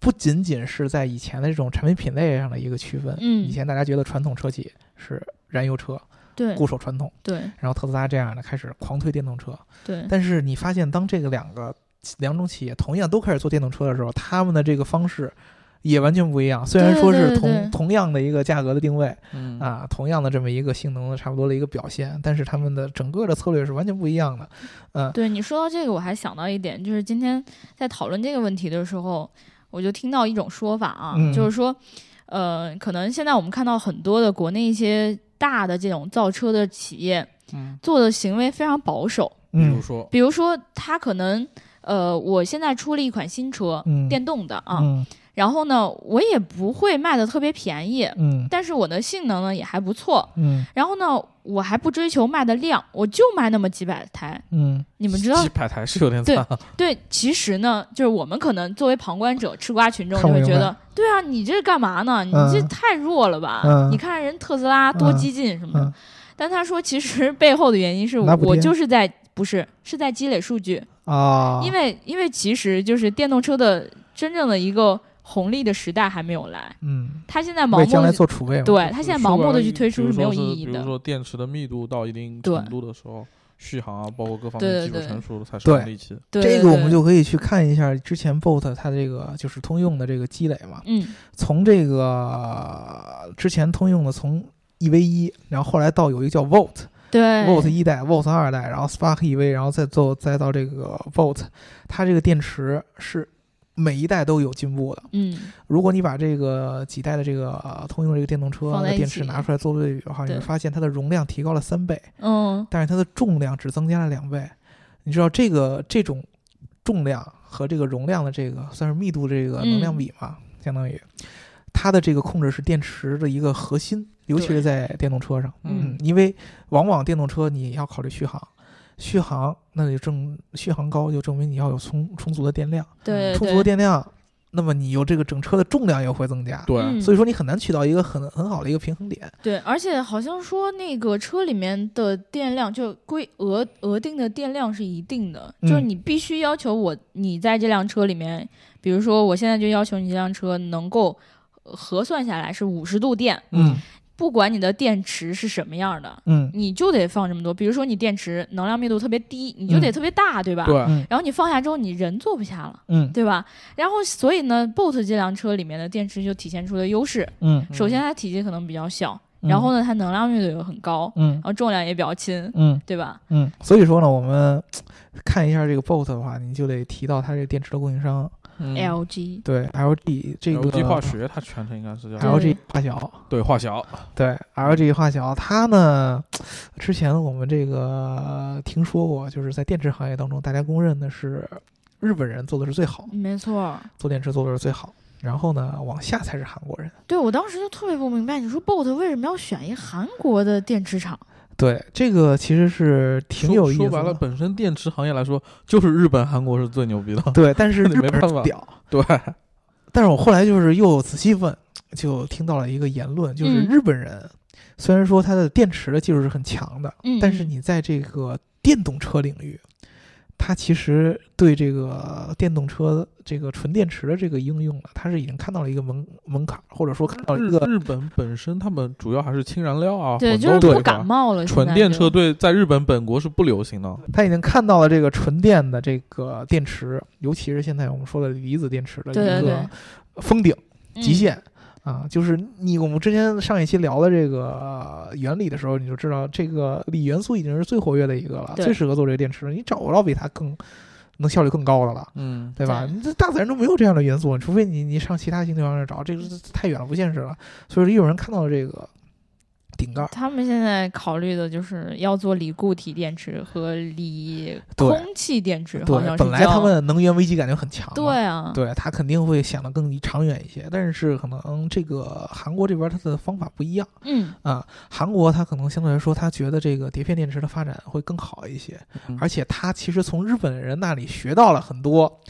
不仅仅是在以前的这种产品品类上的一个区分，嗯。以前大家觉得传统车企是燃油车，对，固守传统，对，然后特斯拉这样的开始狂推电动车，对，但是你发现，当这个两个两种企业同样都开始做电动车的时候，他们的这个方式也完全不一样。虽然说是对对同同样的一个价格的定位嗯。啊，同样的这么一个性能的差不多的一个表现，但是他们的整个的策略是完全不一样的。嗯。对你说到这个，我还想到一点，就是今天在讨论这个问题的时候，我就听到一种说法啊，嗯。就是说，呃，可能现在我们看到很多的国内一些大的这种造车的企业嗯，做的行为非常保守，嗯。比如说，比如说他可能呃，我现在出了一款新车，嗯。电动的啊，嗯然后呢，我也不会卖的特别便宜，嗯但是我的性能呢也还不错。嗯然后呢，我还不追求卖的量，我就卖那么几百台。嗯你们知道几，百台是有点惨啊，对，其实呢，就是我们可能作为旁观者、吃瓜群众，就会觉得，对啊，你这是干嘛呢？你这嗯太弱了吧？嗯你看人特斯拉多嗯激进什么的。嗯但他说，其实背后的原因是我就是在不是是在积累数据，啊，因为因为其实就是电动车的真正的一个红利的时代还没有来，嗯，他现在盲为将来目做储备。对他现在盲目的去推出是没有意义的。比如说电池的密度到一定程度的时候，续航啊，包括各方面技术成熟了才是对红利期。对这个我们就可以去看一下之前 Bolt 它这个就是通用的这个积累嘛。嗯从这个之前通用的从 EV 一，然后后来到有一个叫 Volt，Volt 对一代、Volt 二代，然后 Spark EV，然后再做再到这个 Volt，它这个电池是每一代都有进步的。嗯如果你把这个几代的这个、呃通用这个电动车电池拿出来做对比的话，你会发现它的容量提高了三倍，嗯但是它的重量只增加了两倍。你知道这个这种重量和这个容量的这个算是密度这个能量比嘛？相当于它的这个控制是电池的一个核心，尤其是在电动车上。嗯因为往往电动车你要考虑续航，续航那就证续航高就证明你要有充充足的电量，对充足的电量，那么你有这个整车的重量也会增加。对，嗯。所以说你很难取到一个很很好的一个平衡点。对，而且好像说那个车里面的电量就规额额定的电量是一定的，就是嗯你必须要求我你在这辆车里面，比如说我现在就要求你这辆车能够呃核算下来是五十度电，嗯不管你的电池是什么样的，嗯。你就得放这么多。比如说你电池能量密度特别低，你就得嗯特别大，对吧？对，嗯。然后你放下之后，你人坐不下了，嗯。对吧？然后所以呢，Boat 这辆车里面的电池就体现出了优势。嗯，首先它体积可能比较小，然后呢它能量密度又很高，嗯。然后重量也比较轻，嗯。对吧？嗯，所以说呢，我们看一下这个 Boat 的话，你就得提到它这个电池的供应商，嗯 LG 对 LG 这个 LG 化学，它全称应该是叫 LG 化小，对化小，对 LG 化小，它呢，之前我们这个听说过，就是在电池行业当中，大家公认的是日本人做的是最好，没错。做电池做的是最好，然后呢，往下才是韩国人。对我当时就特别不明白，你说 Bolt 为什么要选一韩国的电池厂？对，这个其实是挺有意思的。说白了，本身电池行业来说，就是日本、韩国是最牛逼的。对，但是 你日本没办法屌。对，但是我后来就是又仔细问，就听到了一个言论，就是嗯日本人虽然说它的电池的技术是很强的，嗯，但是你在这个电动车领域，它其实对这个电动车这个纯电池的这个应用呢，它是已经看到了一个门门槛，或者说看到了日一个日本本身他们主要还是氢燃料啊，对，混就是感冒了。纯电车对在日本本国是不流行的。它已经看到了这个纯电的这个电池，尤其是现在我们说的离子电池的一个封顶。极嗯限、啊，就是你我们之前上一期聊的这个、呃原理的时候，你就知道这个锂元素已经是最活跃的一个了，最适合做这个电池了。你找不着比它更能效率更高的了。嗯，对吧？你这大自然中没有这样的元素，除非你你上其他星球上面找，这个太远了，不现实了。所以说，有人看到了这个顶盖儿，他们现在考虑的就是要做锂固体电池和锂空气电池，好对像，是本来他们能源危机感就很强，对啊，对他肯定会想的更长远一些，但是可能这个韩国这边它的方法不一样嗯。啊，韩国他可能相对来说，他觉得这个碟片电池的发展会更好一些，嗯而且他其实从日本人那里学到了很多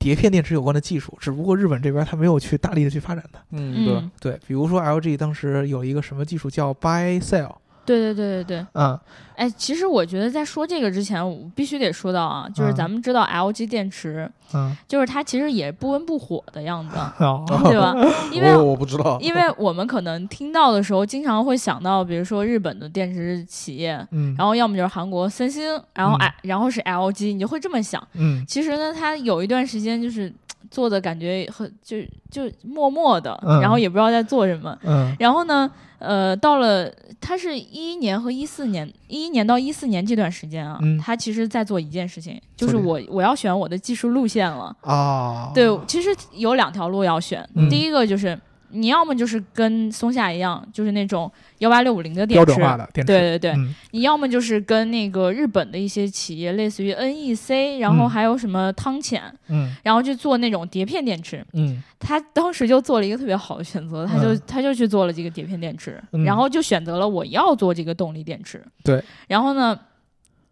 碟片电池有关的技术，只不过日本这边它没有去大力的去发展它。嗯，对，对，比如说 LG 当时有一个什么技术叫 by sell 对对对对对。嗯，哎，其实我觉得在说这个之前，我必须得说到啊，就是嗯咱们知道 LG 电池，嗯，就是它其实也不温不火的样子，哦，对吧？因为 我我不知道，因为我们可能听到的时候，经常会想到，比如说日本的电池企业，嗯，然后要么就是韩国三星，然后嗯哎，然后是 LG，你就会这么想。嗯其实呢，它有一段时间就是做的感觉很就就默默的，嗯。然后也不知道在做什么。嗯。然后呢，呃，到了他是一一年和一四年，一一年到一四年这段时间啊，嗯。它其实在做一件事情，就是我我要选我的技术路线了。啊，对，其实有两条路要选，嗯。第一个就是你要么就是跟松下一样，就是那种幺八六五零的电池，标准化的电池，对对对，嗯。你要么就是跟那个日本的一些企业，类似于 NEC，然后嗯。还有什么汤浅，嗯。然后去做那种碟片电池。嗯。他当时就做了一个特别好的选择，他就、嗯他就去做了这个碟片电池，嗯。然后就选择了我要做这个动力电池。对，然后呢，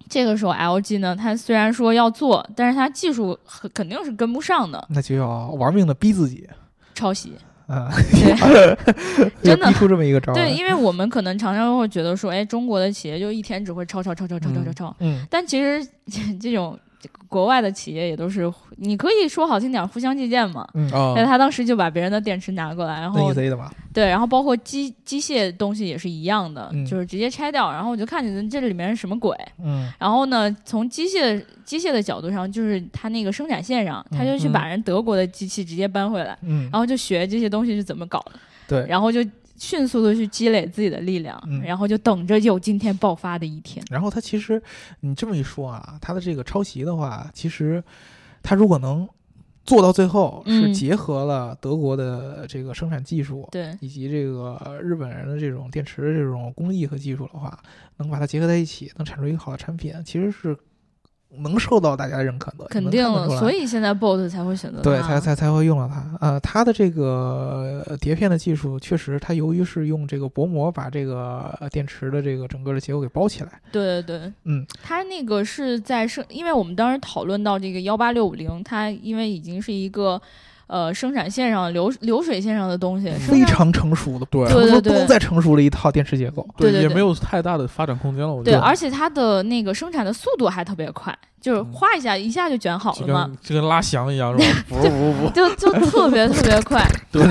这个时候 LG 呢，它虽然说要做，但是它技术很肯定是跟不上的，那就要玩命的逼自己。抄袭。啊，对 真的。逼出这么一个招儿对，因为我们可能常常会觉得说，哎，中国的企业就一天只会抄抄抄抄抄抄抄抄，嗯。但其实这种国外的企业也都是，你可以说好听点，互相借鉴嘛。嗯。啊。但他当时就把别人的电池拿过来，然后，NEC 的嘛，对，然后包括机机械东西也是一样的，嗯。就是直接拆掉，然后我就看见这里面是什么鬼。嗯。然后呢，从机械机械的角度上，就是他那个生产线上，他就去嗯。把人德国的机器直接搬回来，嗯。然，后就学这些东西是怎么搞的，对，然后就迅速的去积累自己的力量，嗯然后就等着有今天爆发的一天。然后他其实你这么一说啊，他的这个抄袭的话，其实他如果能做到最后，是嗯结合了德国的这个生产技术。对，以及这个日本人的这种电池的这种工艺和技术的话，能把它结合在一起，能产出一个好的产品，其实是能受到大家认可的，肯定了，所以以现在 BOSS 才会选择对才才才会用到它。呃，它的这个呃碟片的技术，确实它由于是用这个薄膜把这个呃电池的这个整个的结构给包起来，对对对，嗯，它那个是在是，因为我们当时讨论到这个幺八六五零，它因为已经是一个呃生产线上流流水线上的东西，非常成熟的，对对对成熟不能再成熟的一套电池结构。对也没有太大的发展空间了。我觉对，而且它的那个生产的速度还特别快，就是嗯哗一下一下就卷好了嘛，就跟拉翔一样是吧？不不不，就就特别特别快。对，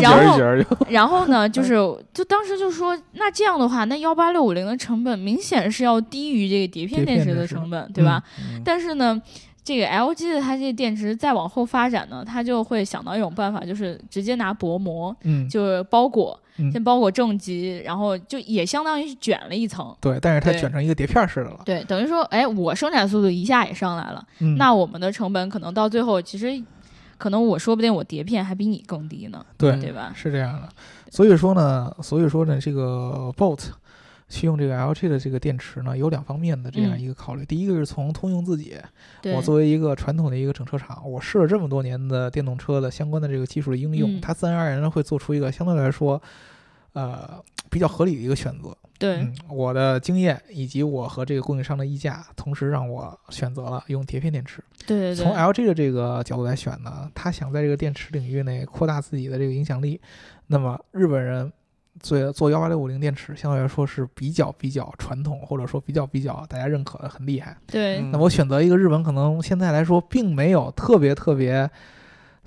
然后然后呢，就是就当时就说，那这样的话，那幺八六五零的成本明显是要低于这个碟片电池的成本，对吧？嗯但是呢，这个 LG 的它这个电池再往后发展呢，它就会想到一种办法，就是直接拿薄膜，嗯，就是包裹，嗯先包裹正极，然后就也相当于是卷了一层。对，但是它卷成一个碟片似的了。对，等于说，哎，我生产速度一下也上来了，嗯，那我们的成本可能到最后，其实可能我说不定我碟片还比你更低呢，对对吧？是这样的。所以说呢，所以说呢，这个 Bolt 去用这个 LG 的这个电池呢，有两方面的这样嗯一个考虑。第一个是从通用自己，我作为一个传统的一个整车厂，我试了这么多年的电动车的相关的这个技术的应用，嗯它自然而然的会做出一个相对来说，呃，比较合理的一个选择。对，嗯，我的经验以及我和这个供应商的议价，同时让我选择了用碟片电池。对对对，从 LG 的这个角度来选呢，他想在这个电池领域内扩大自己的这个影响力。那么日本人做做幺八六五零电池，相对来说是比较比较传统，或者说比较比较大家认可的，很厉害。对。嗯。那我选择一个日本可能现在来说并没有特别特别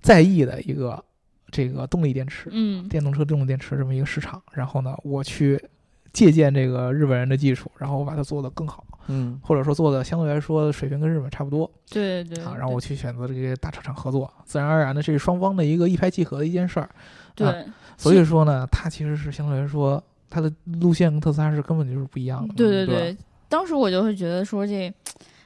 在意的一个这个动力电池，嗯，电动车动力电池这么一个市场，然后呢，我去借鉴这个日本人的技术，然后我把它做得更好，嗯。或者说做的相对来说水平跟日本差不多对对，啊，然后我去选择这些大车厂合作，自然而然的这是双方的一个一拍即合的一件事儿。对所以说呢，它其实是相对来说它的路线跟特斯拉是根本就是不一样的。对对对对，当时我就会觉得说这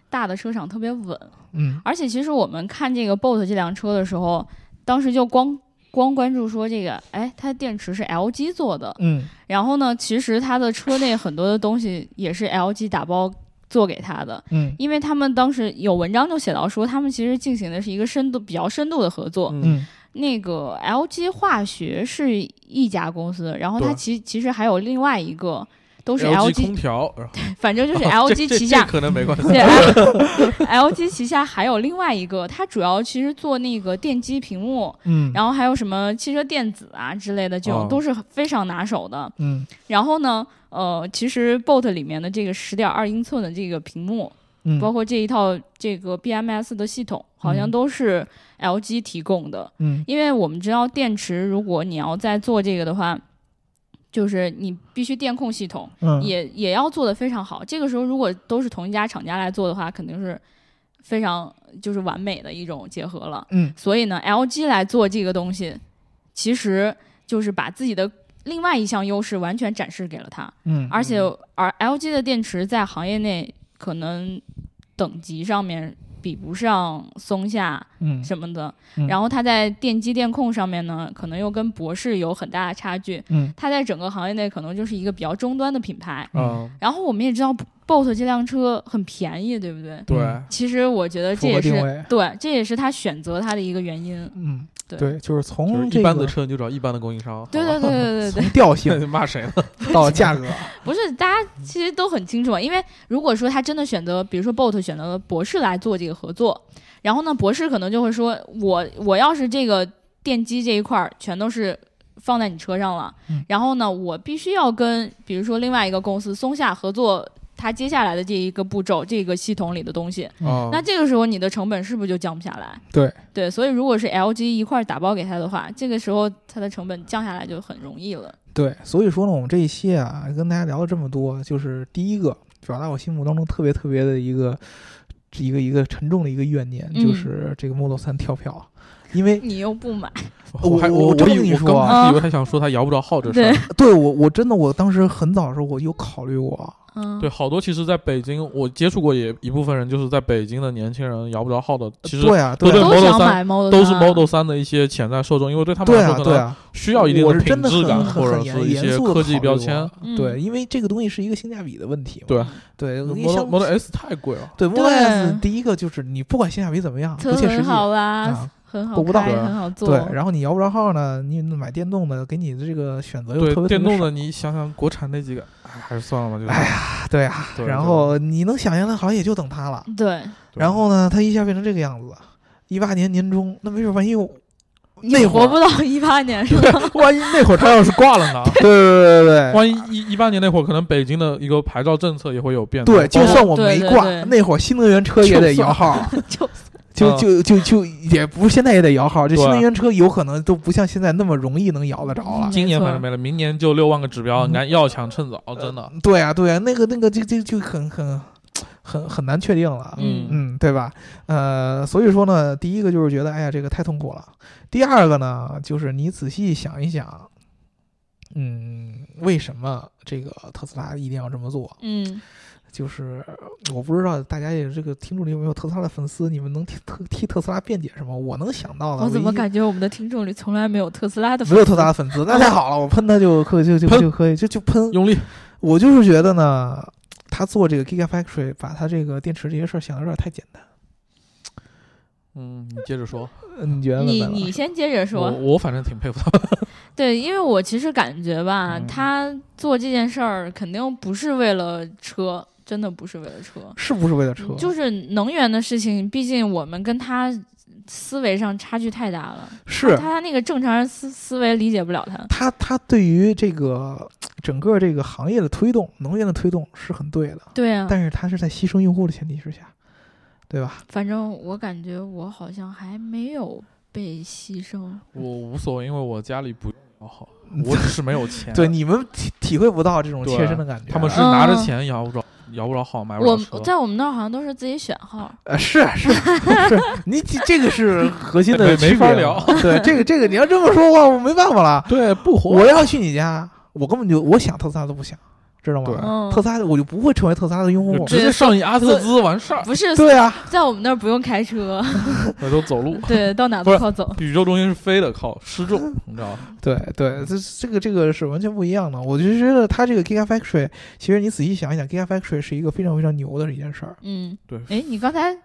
大的车厂特别稳，嗯而且其实我们看这个 Bolt 这辆车的时候，当时就光光关注说这个，哎，它的电池是 LG 做的，嗯然后呢，其实它的车内很多的东西也是 LG 打包做给他的，嗯因为他们当时有文章就写到说，他们其实进行的是一个深度比较深度的合作。嗯嗯那个 LG 化学是一家公司，然后它其其实还有另外一个，都是 LG 空调，反正就是 LG 旗下这可能没关系。对，LG 旗下还有另外一个，它主要其实做那个电机屏幕，嗯，然后还有什么汽车电子啊之类的，这种哦。都是非常拿手的。嗯。然后呢，呃，其实 Boat 里面的这个十点二英寸的这个屏幕，嗯，包括这一套这个 BMS 的系统，好像嗯。都是 LG 提供的。嗯因为我们知道电池，如果你要再做这个的话，就是你必须电控系统嗯也也要做的非常好。这个时候如果都是同一家厂家来做的话，肯定是非常就是完美的一种结合了。嗯所以呢，LG 来做这个东西，其实就是把自己的另外一项优势完全展示给了它。嗯，而且而 LG 的电池在行业内可能等级上面比不上松下嗯，什么的。嗯然后它在电机电控上面呢，可能又跟博士有很大的差距。嗯它在整个行业内可能就是一个比较中端的品牌。嗯，然后我们也知道 Bolt 这辆车很便宜，对不对？对嗯，其实我觉得这也是对，这也是他选择它的一个原因。嗯，对对，就是从这个一般的车你就找一般的供应商。对对对对对对 从调性对，骂谁呢？到价格，不是，大家其实都很清楚嘛。因为如果说他真的选择，比如说 Bolt 选择了博士来做这个合作，然后呢，博士可能就会说，我我要是这个电机这一块儿全都是放在你车上了，嗯然后呢，我必须要跟比如说另外一个公司松下合作。它接下来的这一个步骤，这个系统里的东西，啊，那这个时候你的成本是不是就降不下来？对。对，所以如果是 LG 一块儿打包给他的话，这个时候它的成本降下来就很容易了。对，所以说呢，我们这一期啊，跟大家聊了这么多，就是第一个表达我心目当中特别特别的一个一个一个沉重的一个怨念，嗯。就是这个 Model 三跳票，因为你又不买，我还我我跟你说刚开始啊。以为他想说他摇不着号这事儿。对我我真的我当时很早的时候我有考虑过，嗯，对，好多其实在北京，我接触过也一部分人，就是在北京的年轻人摇不着号的，其实对啊对啊都对 Model 3想买 Model 都是 Model 三的一些潜在受众，因为对他们来说可能需要一定的品质感，或者是一些科技标签。嗯对，因为这个东西是一个性价比的问题嘛。对对，，Model Model S 太贵了，对 Model S 第一个就是你不管性价比怎么样，不切实际。好啦啊，很好够不到开，对很好做。对，然后你摇不着号呢，你买电动的，给你的这个选择又对特别特别电动的，你想想国产那几个，哎，还是算了吧，就是。哎呀，对啊，然对然后你能想象的，好像也就等它了。对，然后呢，它一下变成这个样子，一八年年中，那没准万一我那会儿活不到一八年是吧？万一那会儿他要是挂了呢？对对对对万一一一八年那会儿，可能北京的一个牌照政策也会有变动。对，就算我没挂，对对对那会儿新能源车也得摇号，就就嗯就就就也不是现在也得摇号，这新能源车有可能都不像现在那么容易能摇得着了嗯。今年反正没了，明年就六万个指标，嗯你看要抢趁早，真的。对啊，对啊，那个那个就就就很很很很难确定了。嗯嗯，对吧？呃，所以说呢，第一个就是觉得，哎呀，这个太痛苦了。第二个呢，就是你仔细想一想，嗯，为什么这个特斯拉一定要这么做？嗯，就是我不知道大家也这个听众里有没有特斯拉的粉丝，你们能替特替特斯拉辩解什么？我能想到的，我怎么感觉我们的听众里从来没有特斯拉的？没有特斯拉的粉丝？那太好了，我喷他就可以就就就可以就就喷。用力，我就是觉得呢，他做这个 Gigafactory，把他这个电池这些事儿想的有点太简单。嗯，你接着说。呃你觉得呢？你你先接着说。我反正挺佩服他的。对，因为我其实感觉吧，嗯他做这件事儿肯定不是为了车，真的不是为了车，是不是为了车？就是能源的事情，毕竟我们跟他思维上差距太大了。是他他那个正常人思思维理解不了他。他他对于这个整个这个行业的推动，能源的推动是很对的，对啊，但是他是在牺牲用户的前提之下，对吧？反正我感觉我好像还没有被牺牲。我无所谓，因为我家里不摇号，我只是没有钱。对，你们体体会不到这种对切身的感觉。他们是拿着嗯钱摇不着，摇不着号，买不我着车。在我们那儿好像都是自己选号。呃是是是，你这这个是核心的没区别没法聊对，这个这个你要这么说话，我没办法了。对，不活。我要去你家，我根本就我想特斯拉都不想，知道吗？嗯，特斯拉我就不会成为特斯拉的用户。直接上一阿特兹完事儿，不是对啊，在我们那儿不用开车，那都走路。对，到哪都靠走。宇宙中心是飞的，靠失重，你知道吗？对对，这这个这个是完全不一样的。我就觉得它这个 Gigafactory，其实你仔细想一想，Gigafactory 是一个非常非常牛的一件事儿。嗯，对，哎，你刚才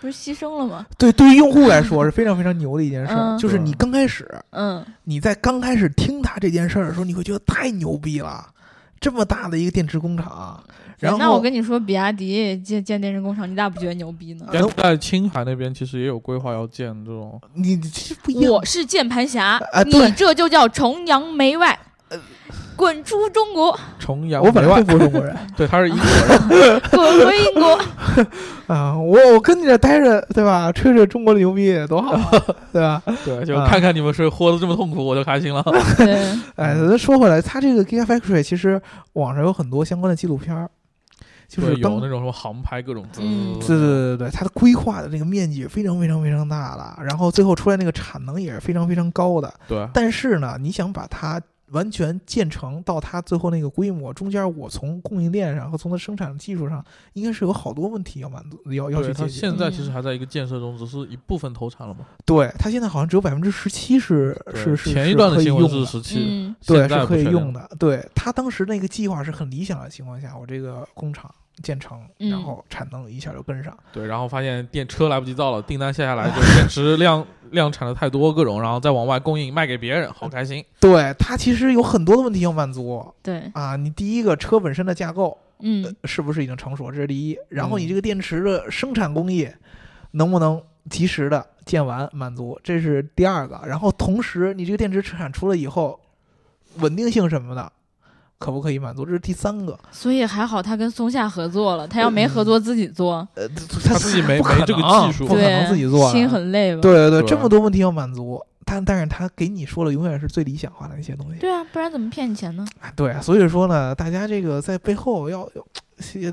不是牺牲了吗？对，对于用户来说 是非常非常牛的一件事儿。嗯就是你刚开始，嗯，你在刚开始听他这件事儿的时候，你会觉得太牛逼了，这么大的一个电池工厂，然后那我跟你说，比亚迪建建电池工厂，你咋不觉得牛逼呢？在青海那边其实也有规划要建这种，你你这不一样。我是键盘侠，啊你这就叫崇洋媚外，滚出中国，崇洋我本来媚外就不是中国人 对，他是英国人，滚回英国。啊，我我跟你这待着，对吧？吹吹中国的牛逼多好啊，对吧？对，就啊看看你们是活得这么痛苦，我就开心了。对，哎，咱说回来，它这个 Gigafactory 其实网上有很多相关的纪录片儿，就是有那种什么航拍各种，嗯对对对对，它的规划的这个面积非常非常非常大了，然后最后出来那个产能也是非常非常高的。对，但是呢，你想把它完全建成到它最后那个规模，中间我从供应链上和从它生产技术上，应该是有好多问题要满足，要要去解决。现在其实还在一个建设中，只是一部分投产了嘛。对，它现在好像只有百分之十七是是是前一段是可以新闻用的是十七，嗯对，是可以用的。对它当时那个计划是很理想的情况下，我这个工厂建成，然嗯后产能一下就跟上。对，然后发现电车来不及造了，订单下下来，就电池量 量产的太多，各种，然后再往外供应卖给别人，好开心。对它其实有很多的问题要满足对，啊。你第一个车本身的架构嗯是不是已经成熟，这是第一。然后你嗯这个电池的生产工艺能不能及时的建完满足，这是第二个。然后同时你这个电池产出了以后，稳定性什么的。可不可以满足？这是第三个。所以还好他跟松下合作了，他要没合作自己做，呃，他自己没不可没这个能技术不可能，自己做。心很累吧？对对对，这么多问题要满足，但但是他给你说了，永远是最理想化的一些东西。对啊，不然怎么骗你钱呢？啊对，所以说呢，大家这个在背后要要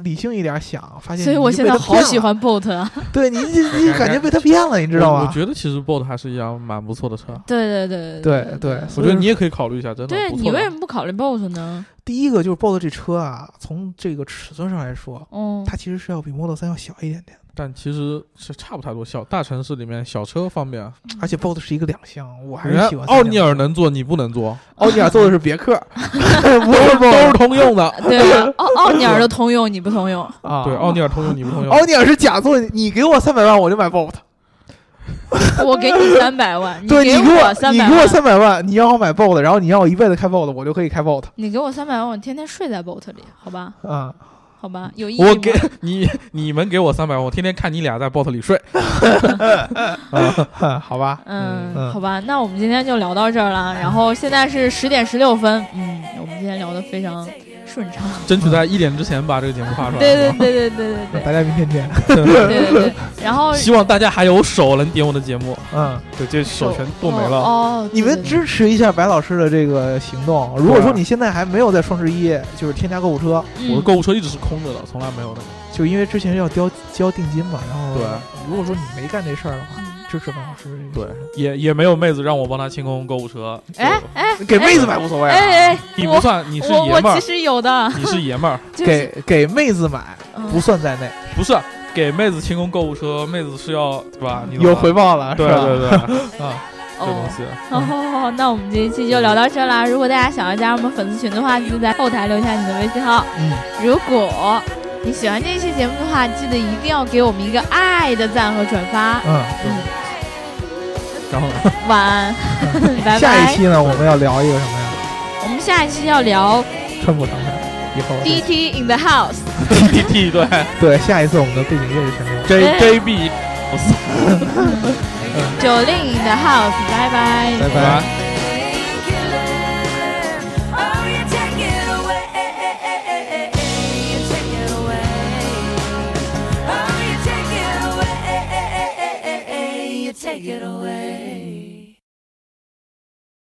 理性一点想，发现所以我现在好喜欢 Bolt 啊！对你你 你感觉被他骗了，你知道吗？我我觉得其实 Bolt 还是一辆蛮不错的车，对对对对对，我觉得你也可以考虑一下，真的对你为什么不考虑 Bolt 呢？第一个就是 Bolt 这车啊，从这个尺寸上来说，嗯，它其实是要比 Model 三要小一点点的，但其实是差不太多。小大城市里面小车方面，而且 BOSS 是一个两厢，我还是喜欢奥尼尔能坐，你不能坐，奥尼尔坐的是别克，不都是通用的。对啊，奥奥尼尔的通用，你不通用，啊，对，奥尼尔通用，你不通用。奥尼尔是假座，你给我三百万我就买 Bolt。我给你三百万，对你给我三百，你给我三百万，你让我买 Bolt，然后你让我一辈子开 Bolt，我就可以开 Bolt 你给我三百万，我天天睡在 Boat 里，好吧，啊。好吧，有意义我给 你，你们给我三百万，我天天看你俩在 bot 里睡。啊，好吧，嗯，嗯好吧，那我们今天就聊到这儿了。然后现在是十点十六分，嗯，我们今天聊的非常顺畅。争取在一点之前把这个节目发出来。对对对对对对对大家明天见。对对对。然后希望大家还有手能点我的节目。嗯，对，这手全剁没了。哦，你们支持一下白老师的这个行动。如果说你现在还没有在双十一就是添加购物车，我的购物车一直是空着的，从来没有的。就因为之前要交交定金嘛，然后对，如果说你没干这事儿的话，嗯支持白老师对。，也也没有妹子让我帮她清空购物车。哎哎，给妹子买无所谓啊，哎哎，你不算，你是爷们儿我其，实有的，你是爷们儿，就是给给妹子买嗯不算在内，不是给妹子清空购物车，妹子是要对吧？你有回报了，对是吧？对对，啊，这东哦。西。好好好，那我们这一期就聊到这啦。如果大家想要加入我们粉丝群的话，记得在后台留下你的微信号。嗯，如果你喜欢这一期节目的话，记得一定要给我们一个爱的赞和转发。嗯，嗯，然后？晚安，拜拜。下一期呢，我们要聊一个什么呀？我们下一期要聊川普上台以后，DT in the house。T T 对 对，下一次我们的背景乐是什么呀？J J B，九令 in the house，拜拜。拜拜拜。